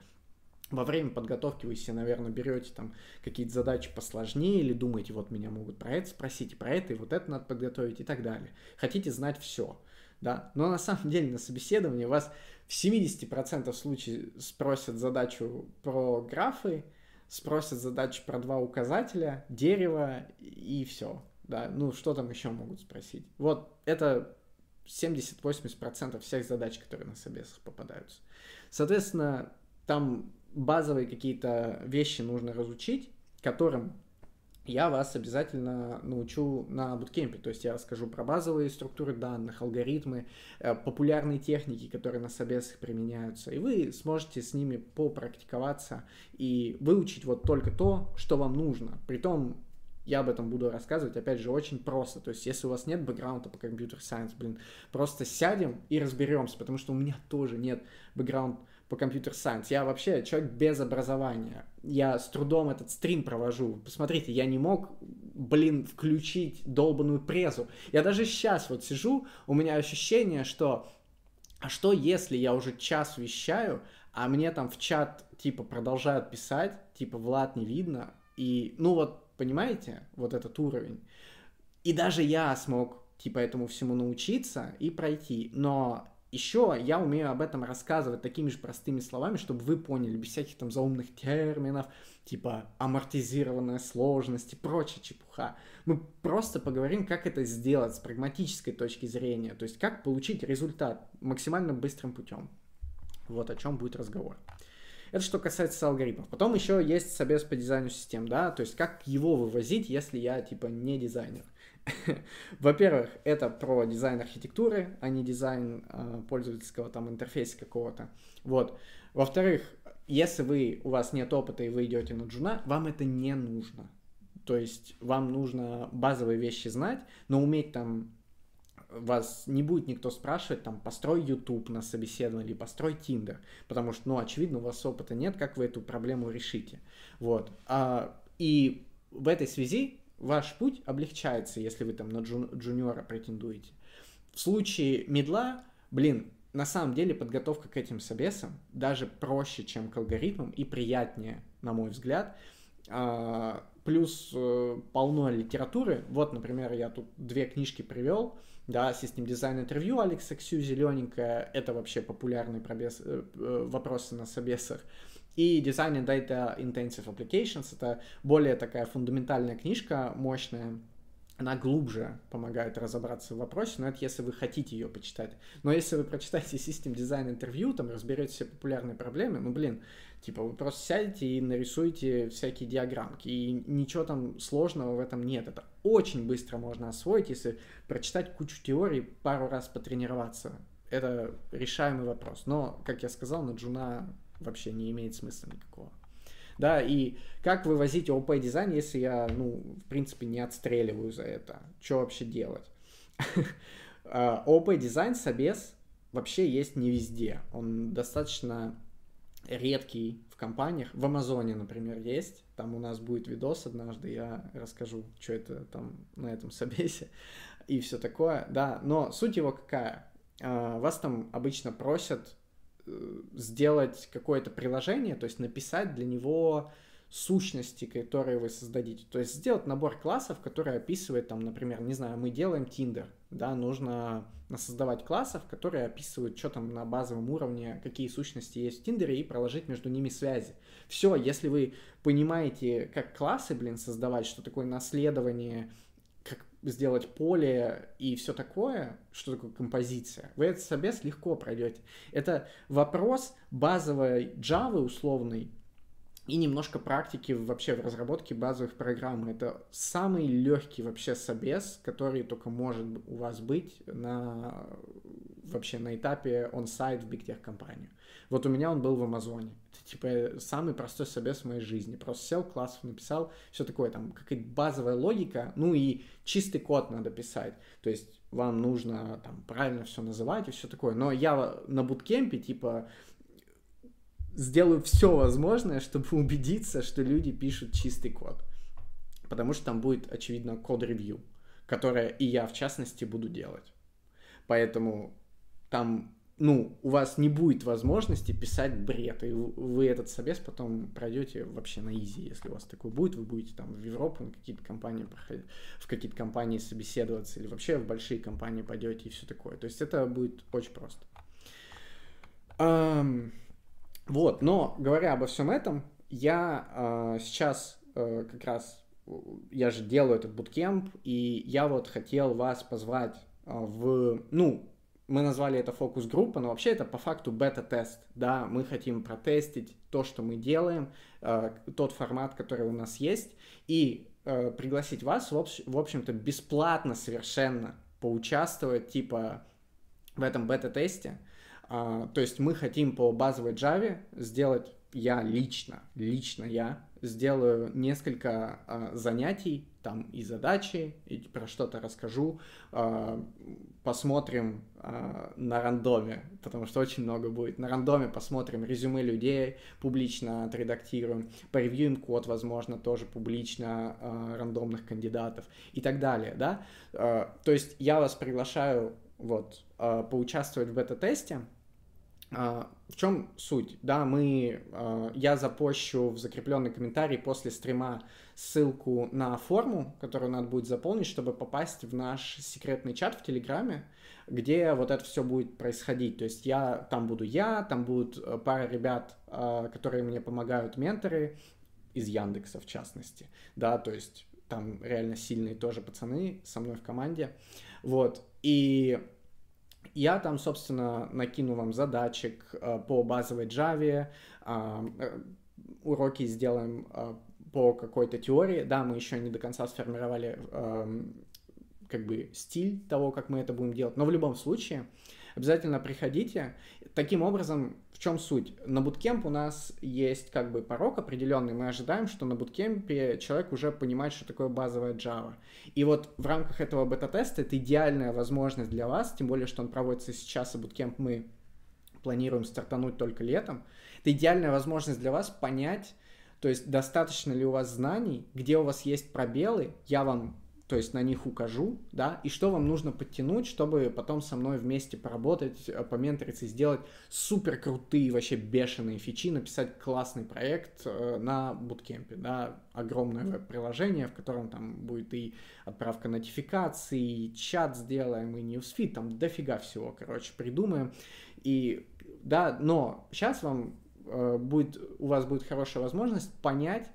Speaker 1: Во время подготовки вы себе, наверное, берете там какие-то задачи посложнее или думаете, вот меня могут про это спросить, про это, и вот это надо подготовить и так далее. Хотите знать все. да, но на самом деле на собеседовании вас в 70% случаев спросят задачу про графы, спросят задачу про два указателя, дерево и все, да, ну что там еще могут спросить. Вот это 70-80% всех задач, которые на собесах попадаются. Соответственно, там базовые какие-то вещи нужно разучить, которым я вас обязательно научу на буткемпе. То есть я расскажу про базовые структуры данных, алгоритмы, э, популярные техники, которые на собесах применяются. И вы сможете с ними попрактиковаться и выучить вот только то, что вам нужно. Притом я об этом буду рассказывать, опять же, очень просто. То есть, если у вас нет бэкграунда по компьютер-сайенс, блин, просто сядем и разберемся, потому что у меня тоже нет бэкграунда по компьютер-сайенс. Я вообще человек без образования. Я с трудом этот стрим провожу. Посмотрите, я не мог, блин, включить долбанную презу. Я даже сейчас вот сижу, у меня ощущение, что а что если я уже час вещаю, а мне там в чат типа продолжают писать, типа Влад не видно, и ну вот понимаете, вот этот уровень. И даже я смог типа этому всему научиться и пройти, но еще я умею об этом рассказывать такими же простыми словами, чтобы вы поняли, без всяких там заумных терминов, типа амортизированная сложность и прочая чепуха. Мы просто поговорим, как это сделать с прагматической точки зрения, то есть как получить результат максимально быстрым путем. Вот о чем будет разговор. Это что касается алгоритмов. Потом еще есть собес по дизайну систем, да, то есть как его вывозить, если я типа не дизайнер. Во-первых, это про дизайн архитектуры, а не дизайн э, пользовательского там интерфейса какого-то. Вот. Во-вторых, если вы, у вас нет опыта и вы идете на джуна, вам это не нужно. То есть вам нужно базовые вещи знать, но уметь там вас не будет никто спрашивать, там, построй YouTube на собеседовании или построй Tinder, потому что, ну, очевидно, у вас опыта нет, как вы эту проблему решите. Вот. А, и в этой связи ваш путь облегчается, если вы там на джун- джуниора претендуете. В случае медла, блин, на самом деле подготовка к этим собесам даже проще, чем к алгоритмам и приятнее, на мой взгляд. А, плюс э, полно литературы. Вот, например, я тут две книжки привел. Да, System Design интервью Алекса Ксю, зелененькая. Это вообще популярные пробес, э, э, вопросы на собесах. И Design and Data Intensive Applications — это более такая фундаментальная книжка, мощная, она глубже помогает разобраться в вопросе, но это если вы хотите ее почитать. Но если вы прочитаете System Design интервью, там разберете все популярные проблемы, ну блин, типа вы просто сядете и нарисуете всякие диаграммки, и ничего там сложного в этом нет. Это очень быстро можно освоить, если прочитать кучу теорий, пару раз потренироваться. Это решаемый вопрос. Но, как я сказал, на джуна вообще не имеет смысла никакого. Да, и как вывозить ОП дизайн, если я, ну, в принципе, не отстреливаю за это? Что вообще делать? ОП дизайн собес вообще есть не везде. Он достаточно редкий в компаниях. В Амазоне, например, есть. Там у нас будет видос однажды, я расскажу, что это там на этом собесе и все такое. Да, но суть его какая? А, вас там обычно просят Э, сделать какое-то приложение, то есть написать для него сущности, которые вы создадите. То есть сделать набор классов, который описывает, там, например, не знаю, мы делаем Tinder, да, нужно создавать классов, которые описывают, что там на базовом уровне, какие сущности есть в Тиндере, и проложить между ними связи. Все, если вы понимаете, как классы, блин, создавать, что такое наследование, сделать поле и все такое, что такое композиция, вы этот собес легко пройдете. Это вопрос базовой Java условной и немножко практики вообще в разработке базовых программ. Это самый легкий вообще собес, который только может у вас быть на вообще на этапе он-сайт в Tech компанию. Вот у меня он был в Амазоне. Это типа самый простой собес в моей жизни. Просто сел, классов написал, все такое, там какая-то базовая логика, ну и чистый код надо писать. То есть вам нужно там правильно все называть и все такое. Но я на буткемпе типа сделаю все возможное, чтобы убедиться, что люди пишут чистый код. Потому что там будет, очевидно, код-ревью, которое и я, в частности, буду делать. Поэтому там ну, у вас не будет возможности писать бред, и вы этот собес потом пройдете вообще на изи, если у вас такой будет, вы будете там в Европу на какие-то компании проходить, в какие-то компании собеседоваться, или вообще в большие компании пойдете и все такое. То есть это будет очень просто. Um, вот, но говоря обо всем этом, я uh, сейчас uh, как раз, я же делаю этот буткемп, и я вот хотел вас позвать uh, в, ну, мы назвали это фокус-группа, но вообще это по факту бета-тест, да, мы хотим протестить то, что мы делаем, э, тот формат, который у нас есть, и э, пригласить вас, в, общ- в общем-то, бесплатно совершенно поучаствовать, типа, в этом бета-тесте. Э, то есть мы хотим по базовой Java сделать, я лично, лично я, сделаю несколько э, занятий, там и задачи, и про что-то расскажу, э, посмотрим э, на рандоме, потому что очень много будет. На рандоме посмотрим резюме людей, публично отредактируем, поревьюем код, возможно, тоже публично э, рандомных кандидатов и так далее, да. Э, то есть я вас приглашаю вот э, поучаствовать в бета-тесте, в чем суть? Да, мы, uh, я запущу в закрепленный комментарий после стрима ссылку на форму, которую надо будет заполнить, чтобы попасть в наш секретный чат в Телеграме, где вот это все будет происходить. То есть я, там буду я, там будут э, пара ребят, uh, которые мне помогают, менторы, из Яндекса в частности, да, то есть там реально сильные тоже пацаны со мной в команде, вот, и я там, собственно, накину вам задачек э, по базовой Java, э, уроки сделаем э, по какой-то теории. Да, мы еще не до конца сформировали эм, как бы стиль того, как мы это будем делать, но в любом случае обязательно приходите. Таким образом, в чем суть? На буткемп у нас есть как бы порог определенный. Мы ожидаем, что на буткемпе человек уже понимает, что такое базовая Java. И вот в рамках этого бета-теста это идеальная возможность для вас, тем более, что он проводится сейчас, и буткемп мы планируем стартануть только летом. Это идеальная возможность для вас понять, то есть достаточно ли у вас знаний, где у вас есть пробелы, я вам то есть на них укажу, да, и что вам нужно подтянуть, чтобы потом со мной вместе поработать, э, поменториться и сделать супер крутые, вообще бешеные фичи, написать классный проект э, на буткемпе, да, огромное веб-приложение, в котором там будет и отправка нотификаций, и чат сделаем, и ньюсфит, там дофига всего, короче, придумаем, и да, но сейчас вам э, будет, у вас будет хорошая возможность понять,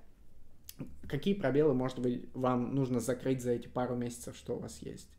Speaker 1: какие пробелы, может быть, вам нужно закрыть за эти пару месяцев, что у вас есть.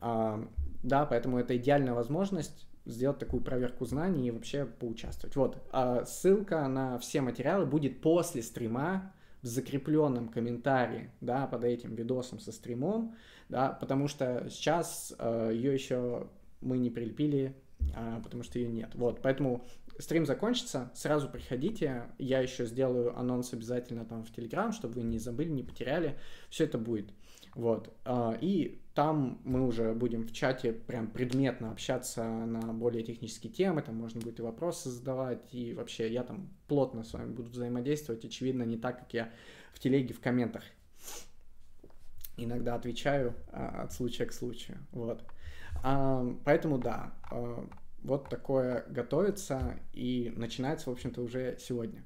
Speaker 1: А, да, поэтому это идеальная возможность сделать такую проверку знаний и вообще поучаствовать. Вот, а ссылка на все материалы будет после стрима в закрепленном комментарии, да, под этим видосом со стримом, да, потому что сейчас э, ее еще мы не прилепили, э, потому что ее нет. Вот, поэтому стрим закончится, сразу приходите, я еще сделаю анонс обязательно там в Телеграм, чтобы вы не забыли, не потеряли, все это будет. Вот. А, и там мы уже будем в чате прям предметно общаться на более технические темы, там можно будет и вопросы задавать, и вообще я там плотно с вами буду взаимодействовать, очевидно, не так, как я в телеге в комментах. Иногда отвечаю а, от случая к случаю. Вот. А, поэтому да, вот такое готовится и начинается, в общем-то, уже сегодня.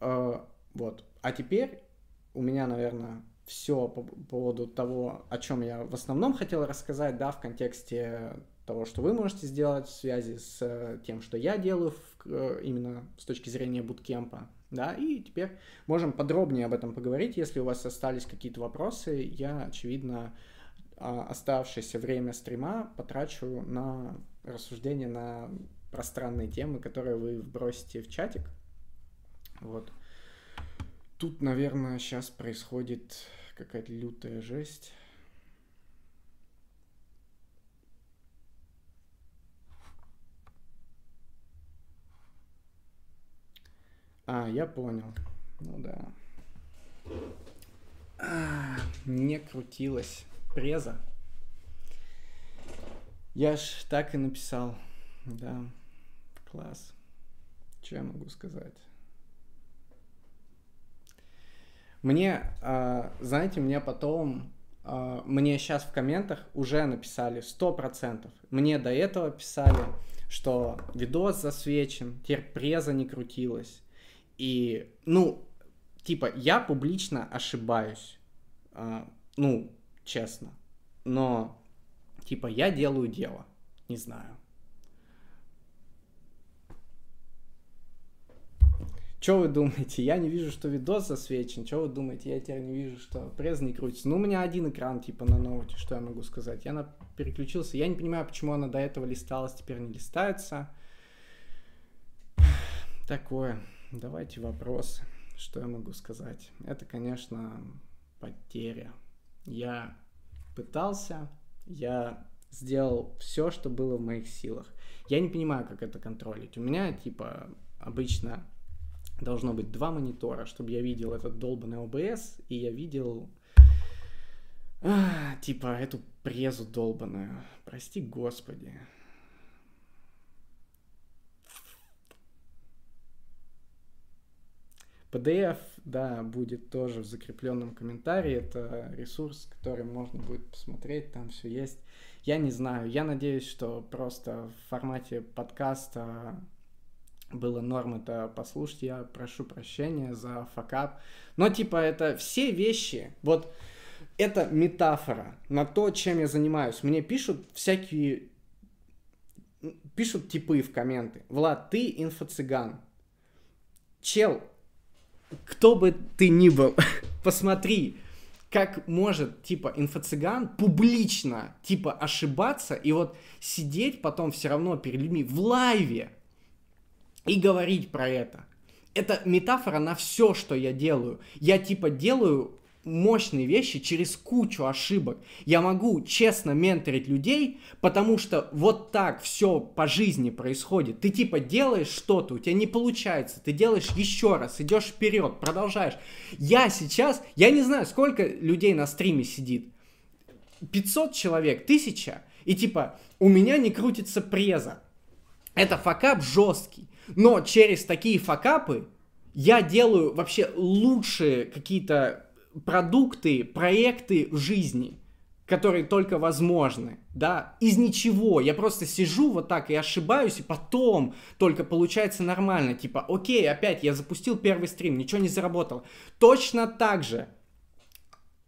Speaker 1: Э, вот. А теперь у меня, наверное, все по поводу того, о чем я в основном хотел рассказать, да, в контексте того, что вы можете сделать в связи с э, тем, что я делаю в, э, именно с точки зрения буткемпа, да, и теперь можем подробнее об этом поговорить, если у вас остались какие-то вопросы, я, очевидно, а, оставшееся время стрима потрачу на рассуждения на пространные темы, которые вы бросите в чатик. Вот. Тут, наверное, сейчас происходит какая-то лютая жесть. А, я понял. Ну да. А, не крутилась преза. Я ж так и написал. Да, класс. Что я могу сказать? Мне, а, знаете, мне потом а, мне сейчас в комментах уже написали 100%. Мне до этого писали, что видос засвечен, теперь преза не крутилась. И, ну, типа, я публично ошибаюсь. А, ну, честно. Но, типа, я делаю дело. Не знаю. Что вы думаете? Я не вижу, что видос засвечен. Что вы думаете? Я теперь не вижу, что пресс не крутится. Ну, у меня один экран, типа, на ноуте, что я могу сказать. Я на... переключился. Я не понимаю, почему она до этого листалась, теперь не листается. Такое. Давайте вопросы. Что я могу сказать? Это, конечно, потеря. Я пытался, я сделал все, что было в моих силах. Я не понимаю, как это контролить. У меня, типа, обычно должно быть два монитора, чтобы я видел этот долбанный OBS, и я видел, а, типа, эту презу долбанную. Прости, господи. PDF, да, будет тоже в закрепленном комментарии. Это ресурс, который можно будет посмотреть, там все есть. Я не знаю, я надеюсь, что просто в формате подкаста было норм это послушать. Я прошу прощения за факап. Но типа это все вещи, вот это метафора на то, чем я занимаюсь. Мне пишут всякие пишут типы в комменты. Влад, ты инфо-цыган. Чел, кто бы ты ни был, посмотри, как может, типа, инфо-цыган публично, типа, ошибаться и вот сидеть потом все равно перед людьми в лайве и говорить про это. Это метафора на все, что я делаю. Я, типа, делаю мощные вещи через кучу ошибок. Я могу честно менторить людей, потому что вот так все по жизни происходит. Ты типа делаешь что-то, у тебя не получается, ты делаешь еще раз, идешь вперед, продолжаешь. Я сейчас, я не знаю, сколько людей на стриме сидит. 500 человек, 1000, и типа у меня не крутится преза. Это факап жесткий. Но через такие факапы я делаю вообще лучшие какие-то продукты, проекты жизни, которые только возможны, да, из ничего. Я просто сижу вот так и ошибаюсь, и потом только получается нормально. Tипа, окей, опять я запустил первый стрим, ничего не заработало. Точно так же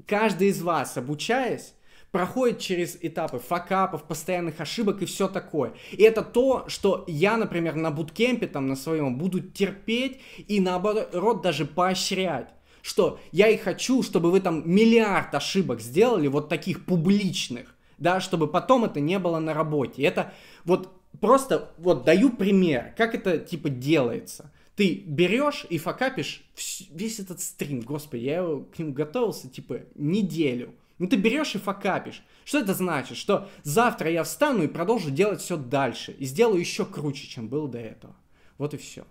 Speaker 1: каждый из вас, обучаясь, проходит через этапы факапов, постоянных ошибок и все такое. И это то, что я, например, на буткемпе там на своем буду терпеть и наоборот даже поощрять что я и хочу, чтобы вы там миллиард ошибок сделали, вот таких публичных, да, чтобы потом это не было на работе. Это вот просто вот даю пример, как это типа делается. Ты берешь и факапишь весь этот стрим, господи, я к нему готовился типа неделю. Ну ты берешь и факапишь. Что это значит? Что завтра я встану и продолжу делать все дальше. И сделаю еще круче, чем был до этого. Вот и все.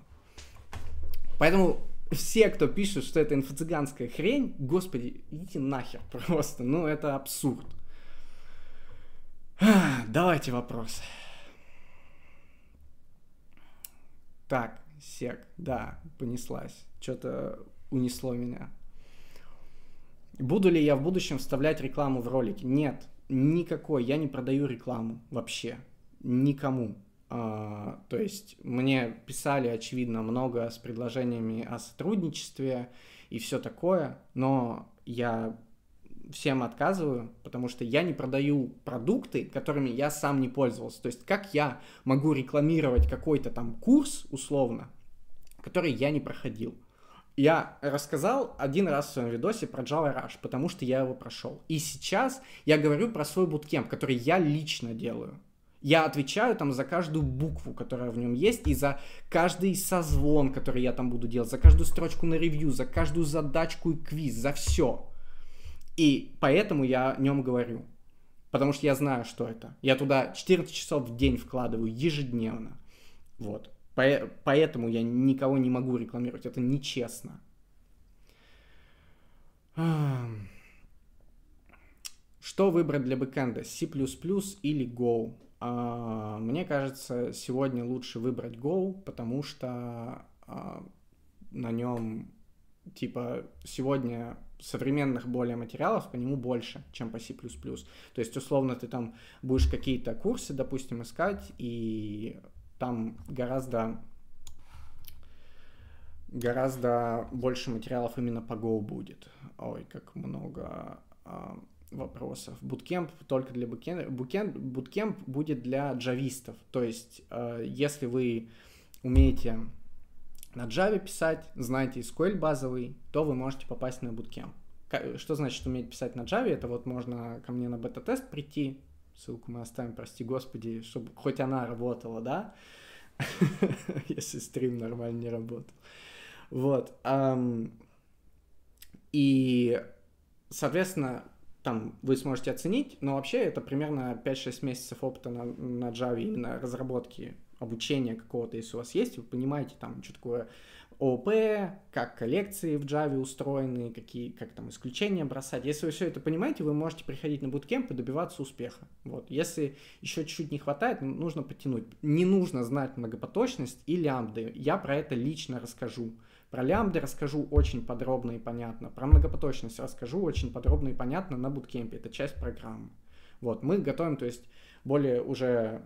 Speaker 1: Поэтому все, кто пишет, что это инфо-цыганская хрень, господи, идите нахер просто. Ну, это абсурд. Давайте вопросы. Так, сек, да, понеслась. Что-то унесло меня. Буду ли я в будущем вставлять рекламу в ролики? Нет, никакой. Я не продаю рекламу вообще. Никому. А, то есть мне писали, очевидно, много с предложениями о сотрудничестве и все такое, но я всем отказываю, потому что я не продаю продукты, которыми я сам не пользовался. То есть как я могу рекламировать какой-то там курс, условно, который я не проходил. Я рассказал один раз в своем видосе про Java Rush, потому что я его прошел. И сейчас я говорю про свой буткемп, который я лично делаю. Я отвечаю там за каждую букву, которая в нем есть, и за каждый созвон, который я там буду делать, за каждую строчку на ревью, за каждую задачку и квиз, за все. И поэтому я о нем говорю. Потому что я знаю, что это. Я туда 14 часов в день вкладываю ежедневно. Вот. Поэтому я никого не могу рекламировать. Это нечестно. Что выбрать для бэкэнда? C++ или Go? А, мне кажется, сегодня лучше выбрать Go, потому что а, на нем, типа, сегодня современных более материалов по нему больше, чем по C++. То есть, условно, ты там будешь какие-то курсы, допустим, искать, и там гораздо гораздо больше материалов именно по Go будет. Ой, как много а, вопросов. Буткемп только для букенда. Буткемп, буткемп будет для джавистов. То есть, а, если вы умеете на Java писать, знаете SQL базовый, то вы можете попасть на буткемп. Что значит уметь писать на Java? Это вот можно ко мне на бета-тест прийти, ссылку мы оставим, прости господи, чтобы хоть она работала, да? Если стрим нормально не работал. Вот. И, соответственно, там вы сможете оценить, но вообще это примерно 5-6 месяцев опыта на, на Java именно разработки, обучения какого-то, если у вас есть, вы понимаете там, что такое ООП, как коллекции в Java устроены, какие, как там исключения бросать. Если вы все это понимаете, вы можете приходить на буткемп и добиваться успеха. Вот. Если еще чуть-чуть не хватает, нужно подтянуть. Не нужно знать многопоточность и лямбды. Я про это лично расскажу. Про лямбды расскажу очень подробно и понятно. Про многопоточность расскажу очень подробно и понятно на буткемпе. Это часть программы. Вот, мы готовим, то есть, более уже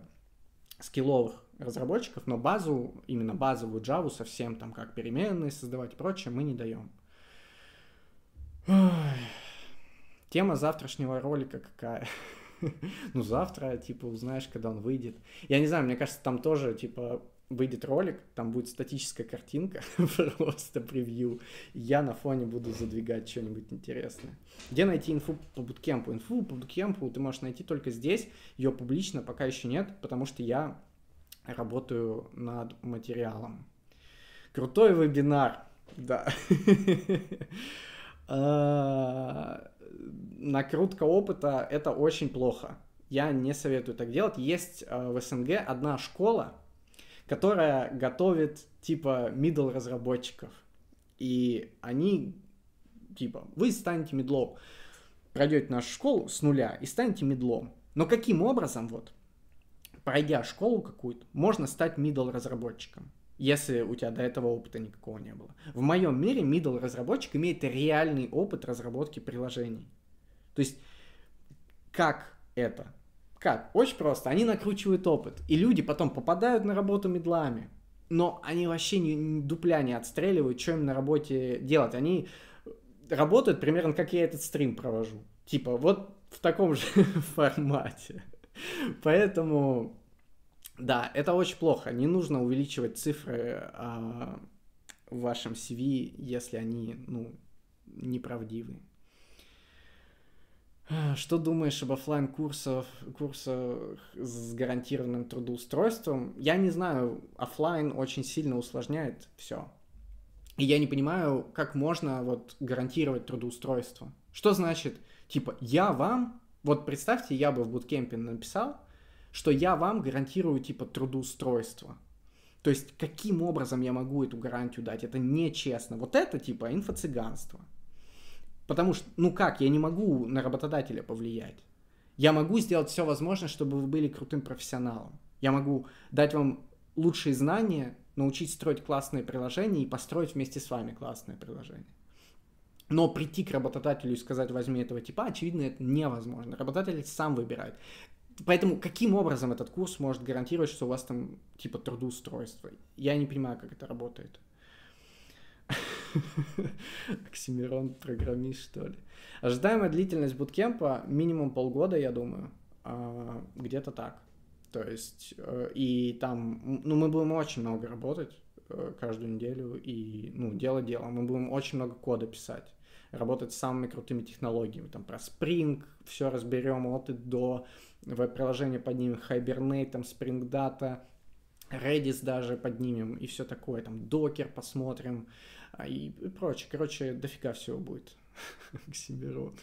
Speaker 1: скилловых разработчиков, но базу, именно базовую Java совсем там как переменные создавать и прочее мы не даем. Тема завтрашнего ролика какая? ну, завтра, типа, узнаешь, когда он выйдет. Я не знаю, мне кажется, там тоже, типа, выйдет ролик, там будет статическая картинка, просто превью. Я на фоне буду задвигать что-нибудь интересное. Где найти инфу по буткемпу? Инфу по буткемпу ты можешь найти только здесь. Ее публично пока еще нет, потому что я работаю над материалом. Крутой вебинар, да. А, накрутка опыта – это очень плохо. Я не советую так делать. Есть а, в СНГ одна школа, которая готовит типа middle разработчиков. И они типа, вы станете медлом, пройдете нашу школу с нуля и станете медлом. Но каким образом вот, пройдя школу какую-то, можно стать middle разработчиком, если у тебя до этого опыта никакого не было. В моем мире middle разработчик имеет реальный опыт разработки приложений. То есть, как это? Как? Очень просто. Они накручивают опыт. И люди потом попадают на работу медлами. Но они вообще не, дупля не отстреливают, что им на работе делать. Они работают примерно как я этот стрим провожу. Типа вот в таком же формате. Поэтому, да, это очень плохо. Не нужно увеличивать цифры а, в вашем CV, если они, ну, неправдивые. Что думаешь об офлайн курсах, курсах с гарантированным трудоустройством? Я не знаю, офлайн очень сильно усложняет все. И я не понимаю, как можно вот гарантировать трудоустройство. Что значит, типа, я вам, вот представьте, я бы в буткемпе написал, что я вам гарантирую, типа, трудоустройство. То есть, каким образом я могу эту гарантию дать? Это нечестно. Вот это, типа, инфо-цыганство. Потому что, ну как, я не могу на работодателя повлиять. Я могу сделать все возможное, чтобы вы были крутым профессионалом. Я могу дать вам лучшие знания, научить строить классные приложения и построить вместе с вами классное приложение. Но прийти к работодателю и сказать, возьми этого типа, очевидно, это невозможно. Работодатель сам выбирает. Поэтому каким образом этот курс может гарантировать, что у вас там типа трудоустройство? Я не понимаю, как это работает. Оксимирон, программист, что ли. Ожидаемая длительность буткемпа минимум полгода, я думаю. А, где-то так. То есть, э, и там, ну, мы будем очень много работать э, каждую неделю и, ну, делать дело. Мы будем очень много кода писать, работать с самыми крутыми технологиями. Там про Spring все разберем от и до, веб-приложение поднимем, Hibernate, там Spring Data, Redis даже поднимем и все такое, там Docker посмотрим, а, и, и прочее. Короче, дофига всего будет. Оксимирон.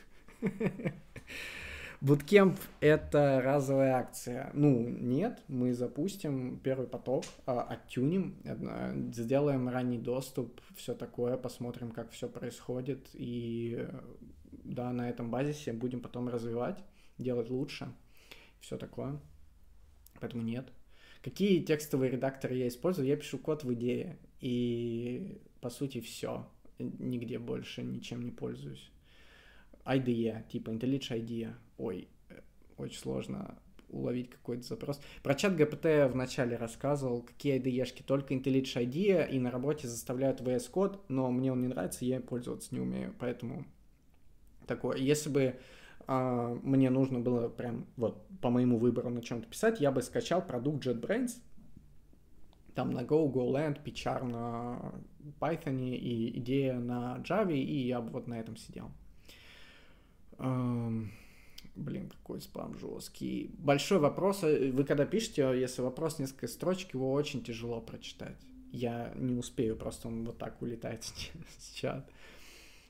Speaker 1: Буткемп — это разовая акция. Ну, нет, мы запустим первый поток, а, оттюним, сделаем ранний доступ, все такое, посмотрим, как все происходит, и да, на этом базисе будем потом развивать, делать лучше, все такое. Поэтому нет. Какие текстовые редакторы я использую? Я пишу код в идее, и по сути, все. Нигде больше ничем не пользуюсь. IDE, типа IntelliJ IDEA. Ой, э, очень сложно уловить какой-то запрос. Про чат ГПТ в начале рассказывал, какие IDE-шки, только IntelliJ IDEA, и на работе заставляют VS Code, но мне он не нравится, я пользоваться не умею, поэтому такое. Если бы э, мне нужно было прям вот по моему выбору на чем-то писать, я бы скачал продукт JetBrains, там на Go, GoLand, PyCharm на Python и идея на Java, и я бы вот на этом сидел. Эм, блин, какой спам жесткий. Большой вопрос. Э, вы когда пишете, если вопрос несколько строчек, его очень тяжело прочитать. Я не успею, просто он вот так улетает с чат.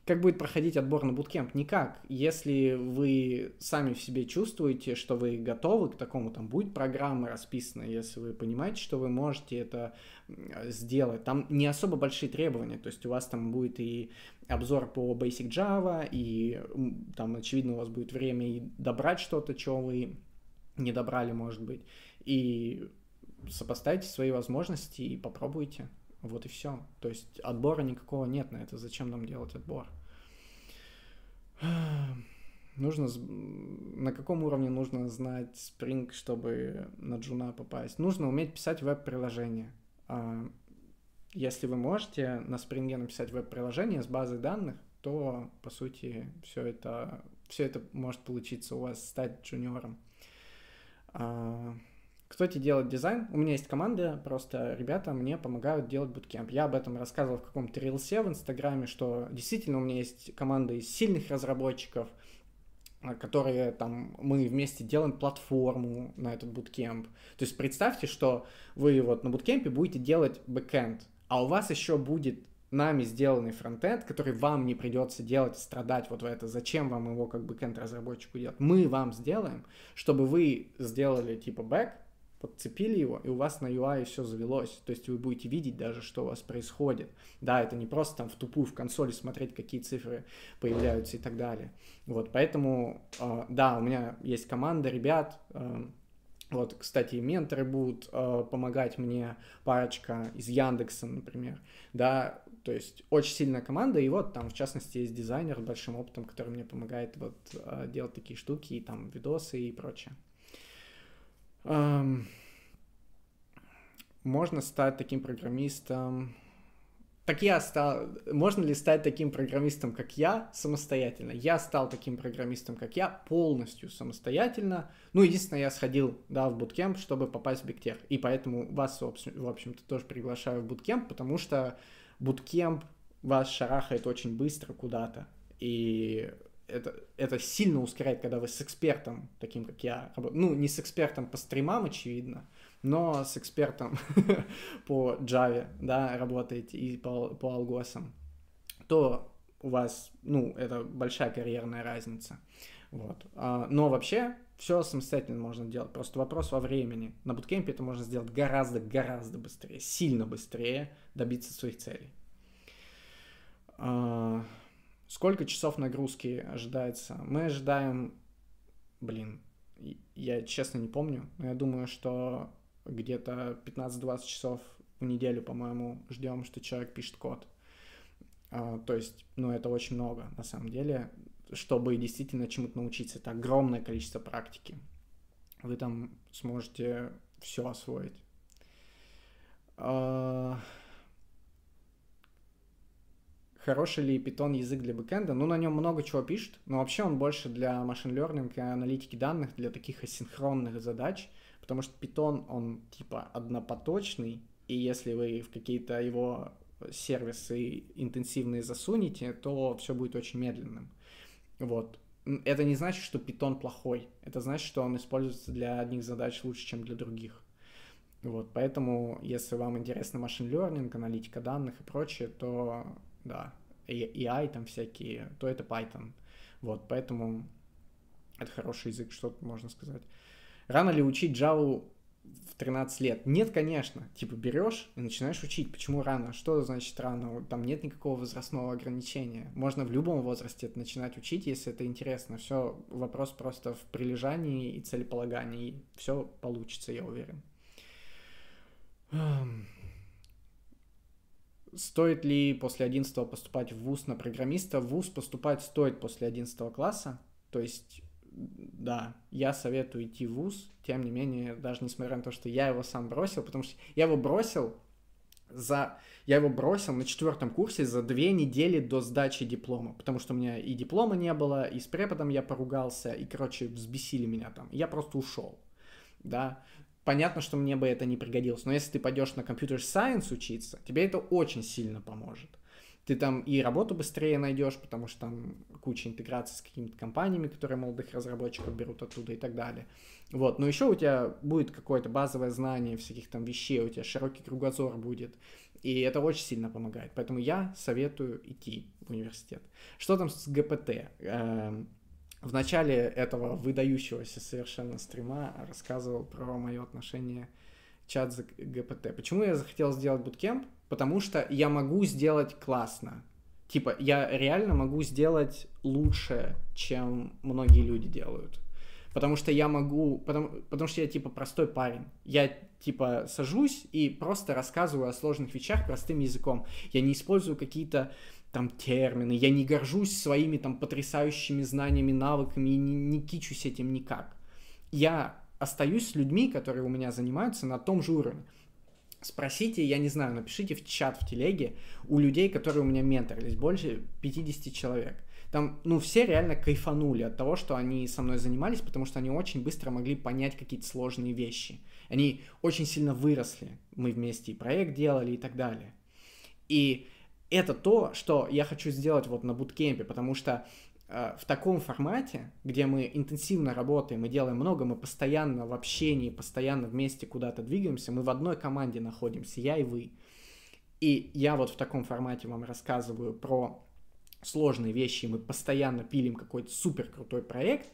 Speaker 1: Как будет проходить отбор на буткемп? Никак. Если вы сами в себе чувствуете, что вы готовы к такому, там будет программа расписана, если вы понимаете, что вы можете это сделать. Там не особо большие требования, то есть у вас там будет и обзор по Basic Java, и там, очевидно, у вас будет время и добрать что-то, что вы не добрали, может быть, и сопоставьте свои возможности и попробуйте. Вот и все. То есть отбора никакого нет на это. Зачем нам делать отбор? Нужно... На каком уровне нужно знать Spring, чтобы на джуна попасть? Нужно уметь писать веб-приложение. А, если вы можете на Spring написать веб-приложение с базой данных, то, по сути, все это, все это может получиться у вас стать джуниором. Тебе делает дизайн? У меня есть команда, просто ребята мне помогают делать буткемп. Я об этом рассказывал в каком-то рилсе в Инстаграме, что действительно у меня есть команда из сильных разработчиков, а, которые там мы вместе делаем платформу на этот буткемп. То есть представьте, что вы вот на буткемпе будете делать бэкэнд, а у вас еще будет нами сделанный фронтенд, который вам не придется делать, страдать вот в это, зачем вам его как бэкэнд разработчику делать. Мы вам сделаем, чтобы вы сделали типа бэк, подцепили его, и у вас на UI все завелось. То есть вы будете видеть даже, что у вас происходит. Да, это не просто там в тупую в консоли смотреть, какие цифры появляются и так далее. Вот, поэтому, э, да, у меня есть команда ребят, э, вот, кстати, менторы будут э, помогать мне, парочка из Яндекса, например, да, то есть очень сильная команда, и вот там, в частности, есть дизайнер с большим опытом, который мне помогает вот э, делать такие штуки, и там видосы и прочее. Можно стать таким программистом. Так я стал... Можно ли стать таким программистом, как я, самостоятельно? Я стал таким программистом, как я, полностью самостоятельно. Ну, единственное, я сходил, да, в буткемп, чтобы попасть в Бигтех. И поэтому вас, в общем-то, тоже приглашаю в буткемп, потому что буткемп вас шарахает очень быстро куда-то. И это, это сильно ускоряет, когда вы с экспертом, таким как я, ну, не с экспертом по стримам, очевидно, но с экспертом по Java, да, работаете и по, по алгосам, то у вас, ну, это большая карьерная разница. Вот. А, но вообще все самостоятельно можно делать. Просто вопрос во времени. На буткемпе это можно сделать гораздо-гораздо быстрее, сильно быстрее добиться своих целей. Сколько часов нагрузки ожидается? Мы ожидаем, блин, я честно не помню, но я думаю, что где-то 15-20 часов в неделю, по-моему, ждем, что человек пишет код. А, то есть, ну, это очень много, на самом деле, чтобы действительно чему-то научиться. Это огромное количество практики. Вы там сможете все освоить. А, Хороший ли Python язык для бэкэнда? Ну, на нем много чего пишет, но вообще он больше для машин learning и аналитики данных, для таких асинхронных задач, потому что Python, он типа однопоточный, и если вы в какие-то его сервисы интенсивные засунете, то все будет очень медленным. Вот. Это не значит, что Python плохой. Это значит, что он используется для одних задач лучше, чем для других. Вот, поэтому, если вам интересно машин learning, аналитика данных и прочее, то да, AI там всякие, то это Python. Вот, поэтому это хороший язык, что можно сказать. Рано ли учить Java в 13 лет? Нет, конечно. Типа берешь и начинаешь учить. Почему рано? Что значит рано? Там нет никакого возрастного ограничения. Можно в любом возрасте это начинать учить, если это интересно. Все, вопрос просто в прилежании и целеполагании. Все получится, я уверен. Стоит ли после 11 поступать в ВУЗ на программиста? В ВУЗ поступать стоит после 11 класса. То есть, да, я советую идти в ВУЗ. Тем не менее, даже несмотря на то, что я его сам бросил, потому что я его бросил за... Я его бросил на четвертом курсе за две недели до сдачи диплома, потому что у меня и диплома не было, и с преподом я поругался, и, короче, взбесили меня там. Я просто ушел, да. Понятно, что мне бы это не пригодилось, но если ты пойдешь на компьютер сайенс учиться, тебе это очень сильно поможет. Ты там и работу быстрее найдешь, потому что там куча интеграции с какими-то компаниями, которые молодых разработчиков берут оттуда и так далее. Вот, но еще у тебя будет какое-то базовое знание всяких там вещей, у тебя широкий кругозор будет, и это очень сильно помогает. Поэтому я советую идти в университет. Что там с ГПТ? Эм, в начале этого выдающегося совершенно стрима рассказывал про мое отношение чат за ГПТ. Почему я захотел сделать буткемп? Потому что я могу сделать классно. Типа, я реально могу сделать лучше, чем многие люди делают. Потому что я могу, потому, потому что я типа простой парень. Я типа сажусь и просто рассказываю о сложных вещах простым языком. Я не использую какие-то там термины, я не горжусь своими там потрясающими знаниями, навыками и не, не кичусь этим никак. Я остаюсь с людьми, которые у меня занимаются на том же уровне. Спросите, я не знаю, напишите в чат в телеге у людей, которые у меня менторились, больше 50 человек. Там, ну, все реально кайфанули от того, что они со мной занимались, потому что они очень быстро могли понять какие-то сложные вещи. Они очень сильно выросли. Мы вместе и проект делали и так далее. И это то, что я хочу сделать вот на буткемпе, потому что э, в таком формате, где мы интенсивно работаем и делаем много, мы постоянно в общении, постоянно вместе куда-то двигаемся, мы в одной команде находимся, я и вы. И я вот в таком формате вам рассказываю про сложные вещи, мы постоянно пилим какой-то супер крутой проект,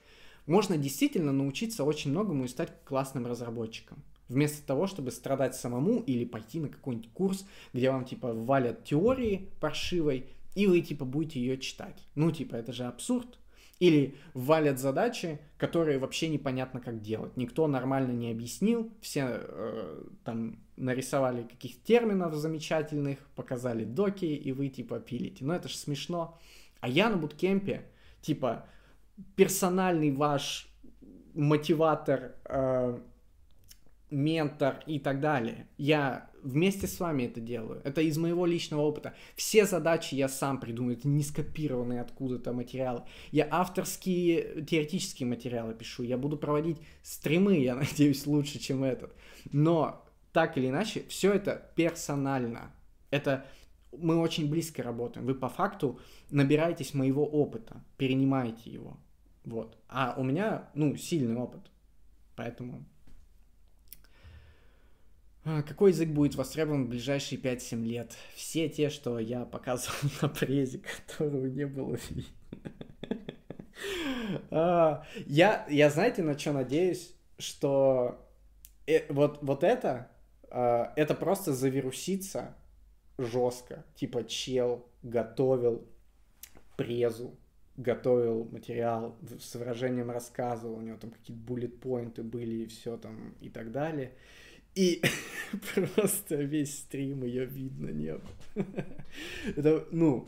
Speaker 1: можно действительно научиться очень многому и стать классным разработчиком. Вместо того, чтобы страдать самому или пойти на какой-нибудь курс, где вам типа валят теории паршивой, и вы типа будете ее читать. Ну типа это же абсурд. Или валят задачи, которые вообще непонятно как делать. Никто нормально не объяснил, все э, там нарисовали каких-то терминов замечательных, показали доки, и вы типа пилите. Но это же смешно. А я на буткемпе, типа, персональный ваш мотиватор, э, ментор и так далее. Я вместе с вами это делаю. Это из моего личного опыта. Все задачи я сам придумаю. Это не скопированные откуда-то материалы. Я авторские теоретические материалы пишу. Я буду проводить стримы, я надеюсь, лучше, чем этот. Но так или иначе, все это персонально. Это мы очень близко работаем. Вы по факту набираетесь моего опыта, перенимаете его. Вот. А у меня, ну, сильный опыт. Поэтому какой язык будет востребован в ближайшие 5-7 лет? Все те, что я показывал на презе, которого не было видно. А, я, я знаете, на что надеюсь? Что э, вот, вот это, а, это просто завирусится жестко. Типа чел готовил презу, готовил материал, с выражением рассказывал, у него там какие-то буллет-поинты были и все там и так далее. И просто весь стрим ее видно не было. Это, ну,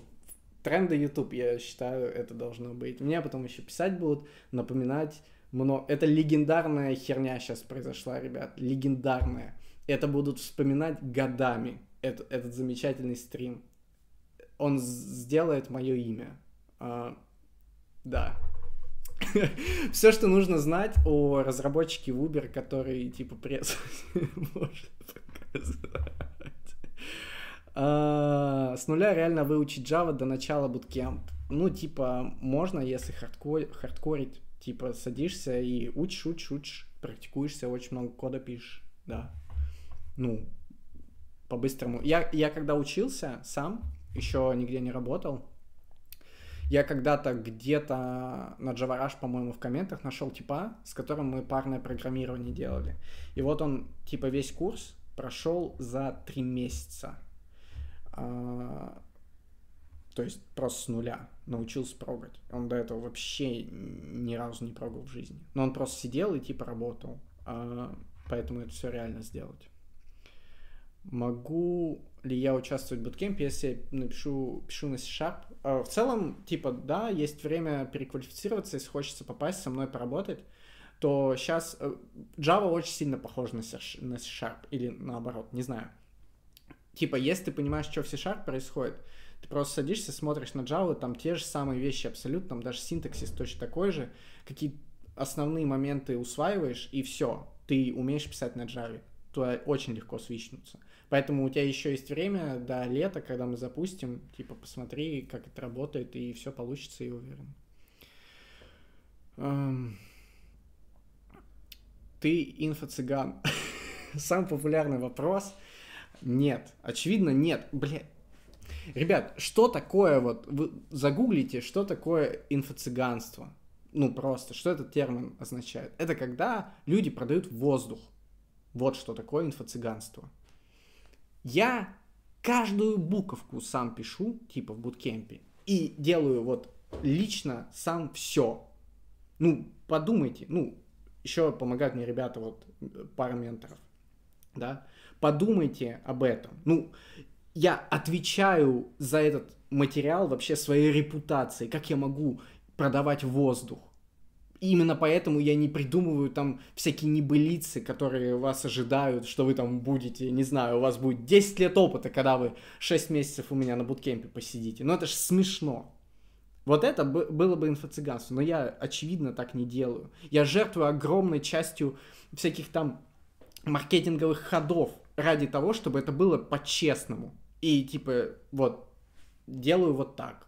Speaker 1: тренды YouTube, я считаю, это должно быть. Мне потом еще писать будут, напоминать много. Это легендарная херня сейчас произошла, ребят. Легендарная. Это будут вспоминать годами. Это, этот замечательный стрим. Он сделает мое имя. А, да, все, что нужно знать о разработчике Uber, который типа пресс может показать. А, с нуля реально выучить Java до начала bootcamp. Ну, типа, можно, если хардкор, хардкорить. Типа, садишься и учишь, учишь, учишь, практикуешься, очень много кода пишешь, да. Ну, по-быстрому. Я, я когда учился сам, еще нигде не работал, я когда-то где-то на Java по-моему, в комментах нашел типа, с которым мы парное программирование делали. И вот он, типа, весь курс прошел за три месяца. А, то есть просто с нуля научился прогать. Он до этого вообще ни разу не прогал в жизни. Но он просто сидел и типа работал. А, поэтому это все реально сделать. Могу ли я участвовать в буткемпе, если напишу, пишу на C-Sharp? А, в целом, типа, да, есть время переквалифицироваться, если хочется попасть со мной поработать, то сейчас э, Java очень сильно похож на C-Sharp, или наоборот, не знаю. Типа, если ты понимаешь, что в C-Sharp происходит, ты просто садишься, смотришь на Java, там те же самые вещи абсолютно, там даже синтаксис точно такой же, какие основные моменты усваиваешь, и все, ты умеешь писать на Java. Туда очень легко свичнуться. Поэтому у тебя еще есть время до лета, когда мы запустим, типа, посмотри, как это работает, и все получится, я уверен. Эм... Ты инфо-цыган. Самый популярный вопрос. Нет. Очевидно, нет. Бля, Ребят, что такое вот, вы загуглите, что такое инфо-цыганство. Ну, просто, что этот термин означает. Это когда люди продают воздух. Вот что такое инфо-цыганство. Я каждую буковку сам пишу, типа в буткемпе, и делаю вот лично сам все. Ну, подумайте, ну, еще помогают мне ребята, вот, пара менторов, да, подумайте об этом. Ну, я отвечаю за этот материал вообще своей репутацией, как я могу продавать воздух. Именно поэтому я не придумываю там всякие небылицы, которые вас ожидают, что вы там будете, не знаю, у вас будет 10 лет опыта, когда вы 6 месяцев у меня на буткемпе посидите. Но это же смешно. Вот это было бы инфо-цыганство, но я, очевидно, так не делаю. Я жертвую огромной частью всяких там маркетинговых ходов ради того, чтобы это было по-честному. И типа, вот, делаю вот так.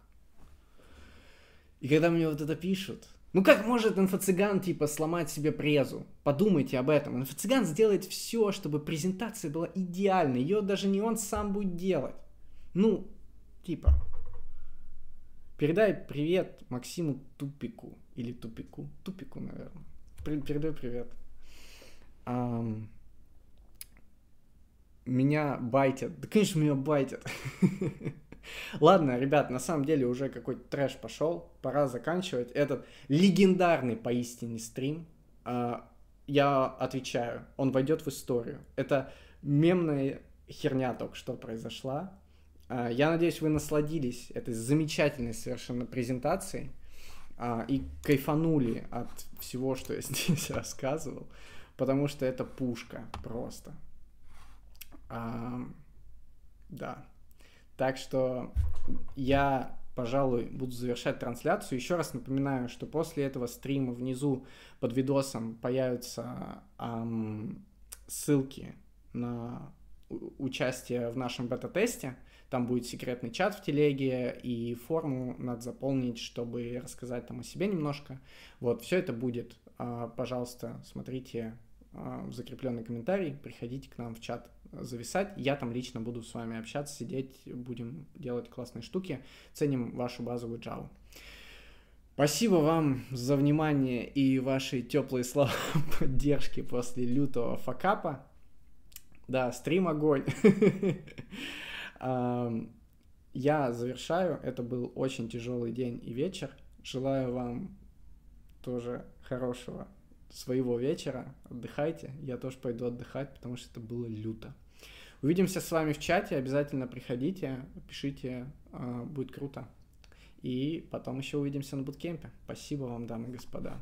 Speaker 1: И когда мне вот это пишут, ну как может инфо-цыган типа сломать себе презу? Подумайте об этом. Инфо-цыган сделает все, чтобы презентация была идеальной. Ее даже не он сам будет делать. Ну, типа. Передай привет Максиму Тупику. Или Тупику. Тупику, наверное. Передай привет. Um, меня байтят. Да, конечно, меня байтят. Ладно, ребят, на самом деле уже какой-то трэш пошел. Пора заканчивать этот легендарный поистине стрим. А, я отвечаю, он войдет в историю. Это мемная херня только что произошла. А, я надеюсь, вы насладились этой замечательной совершенно презентацией а, и кайфанули от всего, что я здесь рассказывал, потому что это пушка просто. Да. Так что я, пожалуй, буду завершать трансляцию. Еще раз напоминаю, что после этого стрима внизу под видосом появятся эм, ссылки на участие в нашем бета-тесте. Там будет секретный чат в телеге, и форму надо заполнить, чтобы рассказать там о себе немножко. Вот, все это будет. А, пожалуйста, смотрите а, в закрепленный комментарий, приходите к нам в чат зависать. Я там лично буду с вами общаться, сидеть, будем делать классные штуки. Ценим вашу базовую Java. Спасибо вам за внимание и ваши теплые слова поддержки после лютого факапа. Да, стрим огонь. Я завершаю. Это был очень тяжелый день и вечер. Желаю вам тоже хорошего своего вечера, отдыхайте. Я тоже пойду отдыхать, потому что это было люто. Увидимся с вами в чате, обязательно приходите, пишите, а, будет круто. И потом еще увидимся на буткемпе. Спасибо вам, дамы и господа.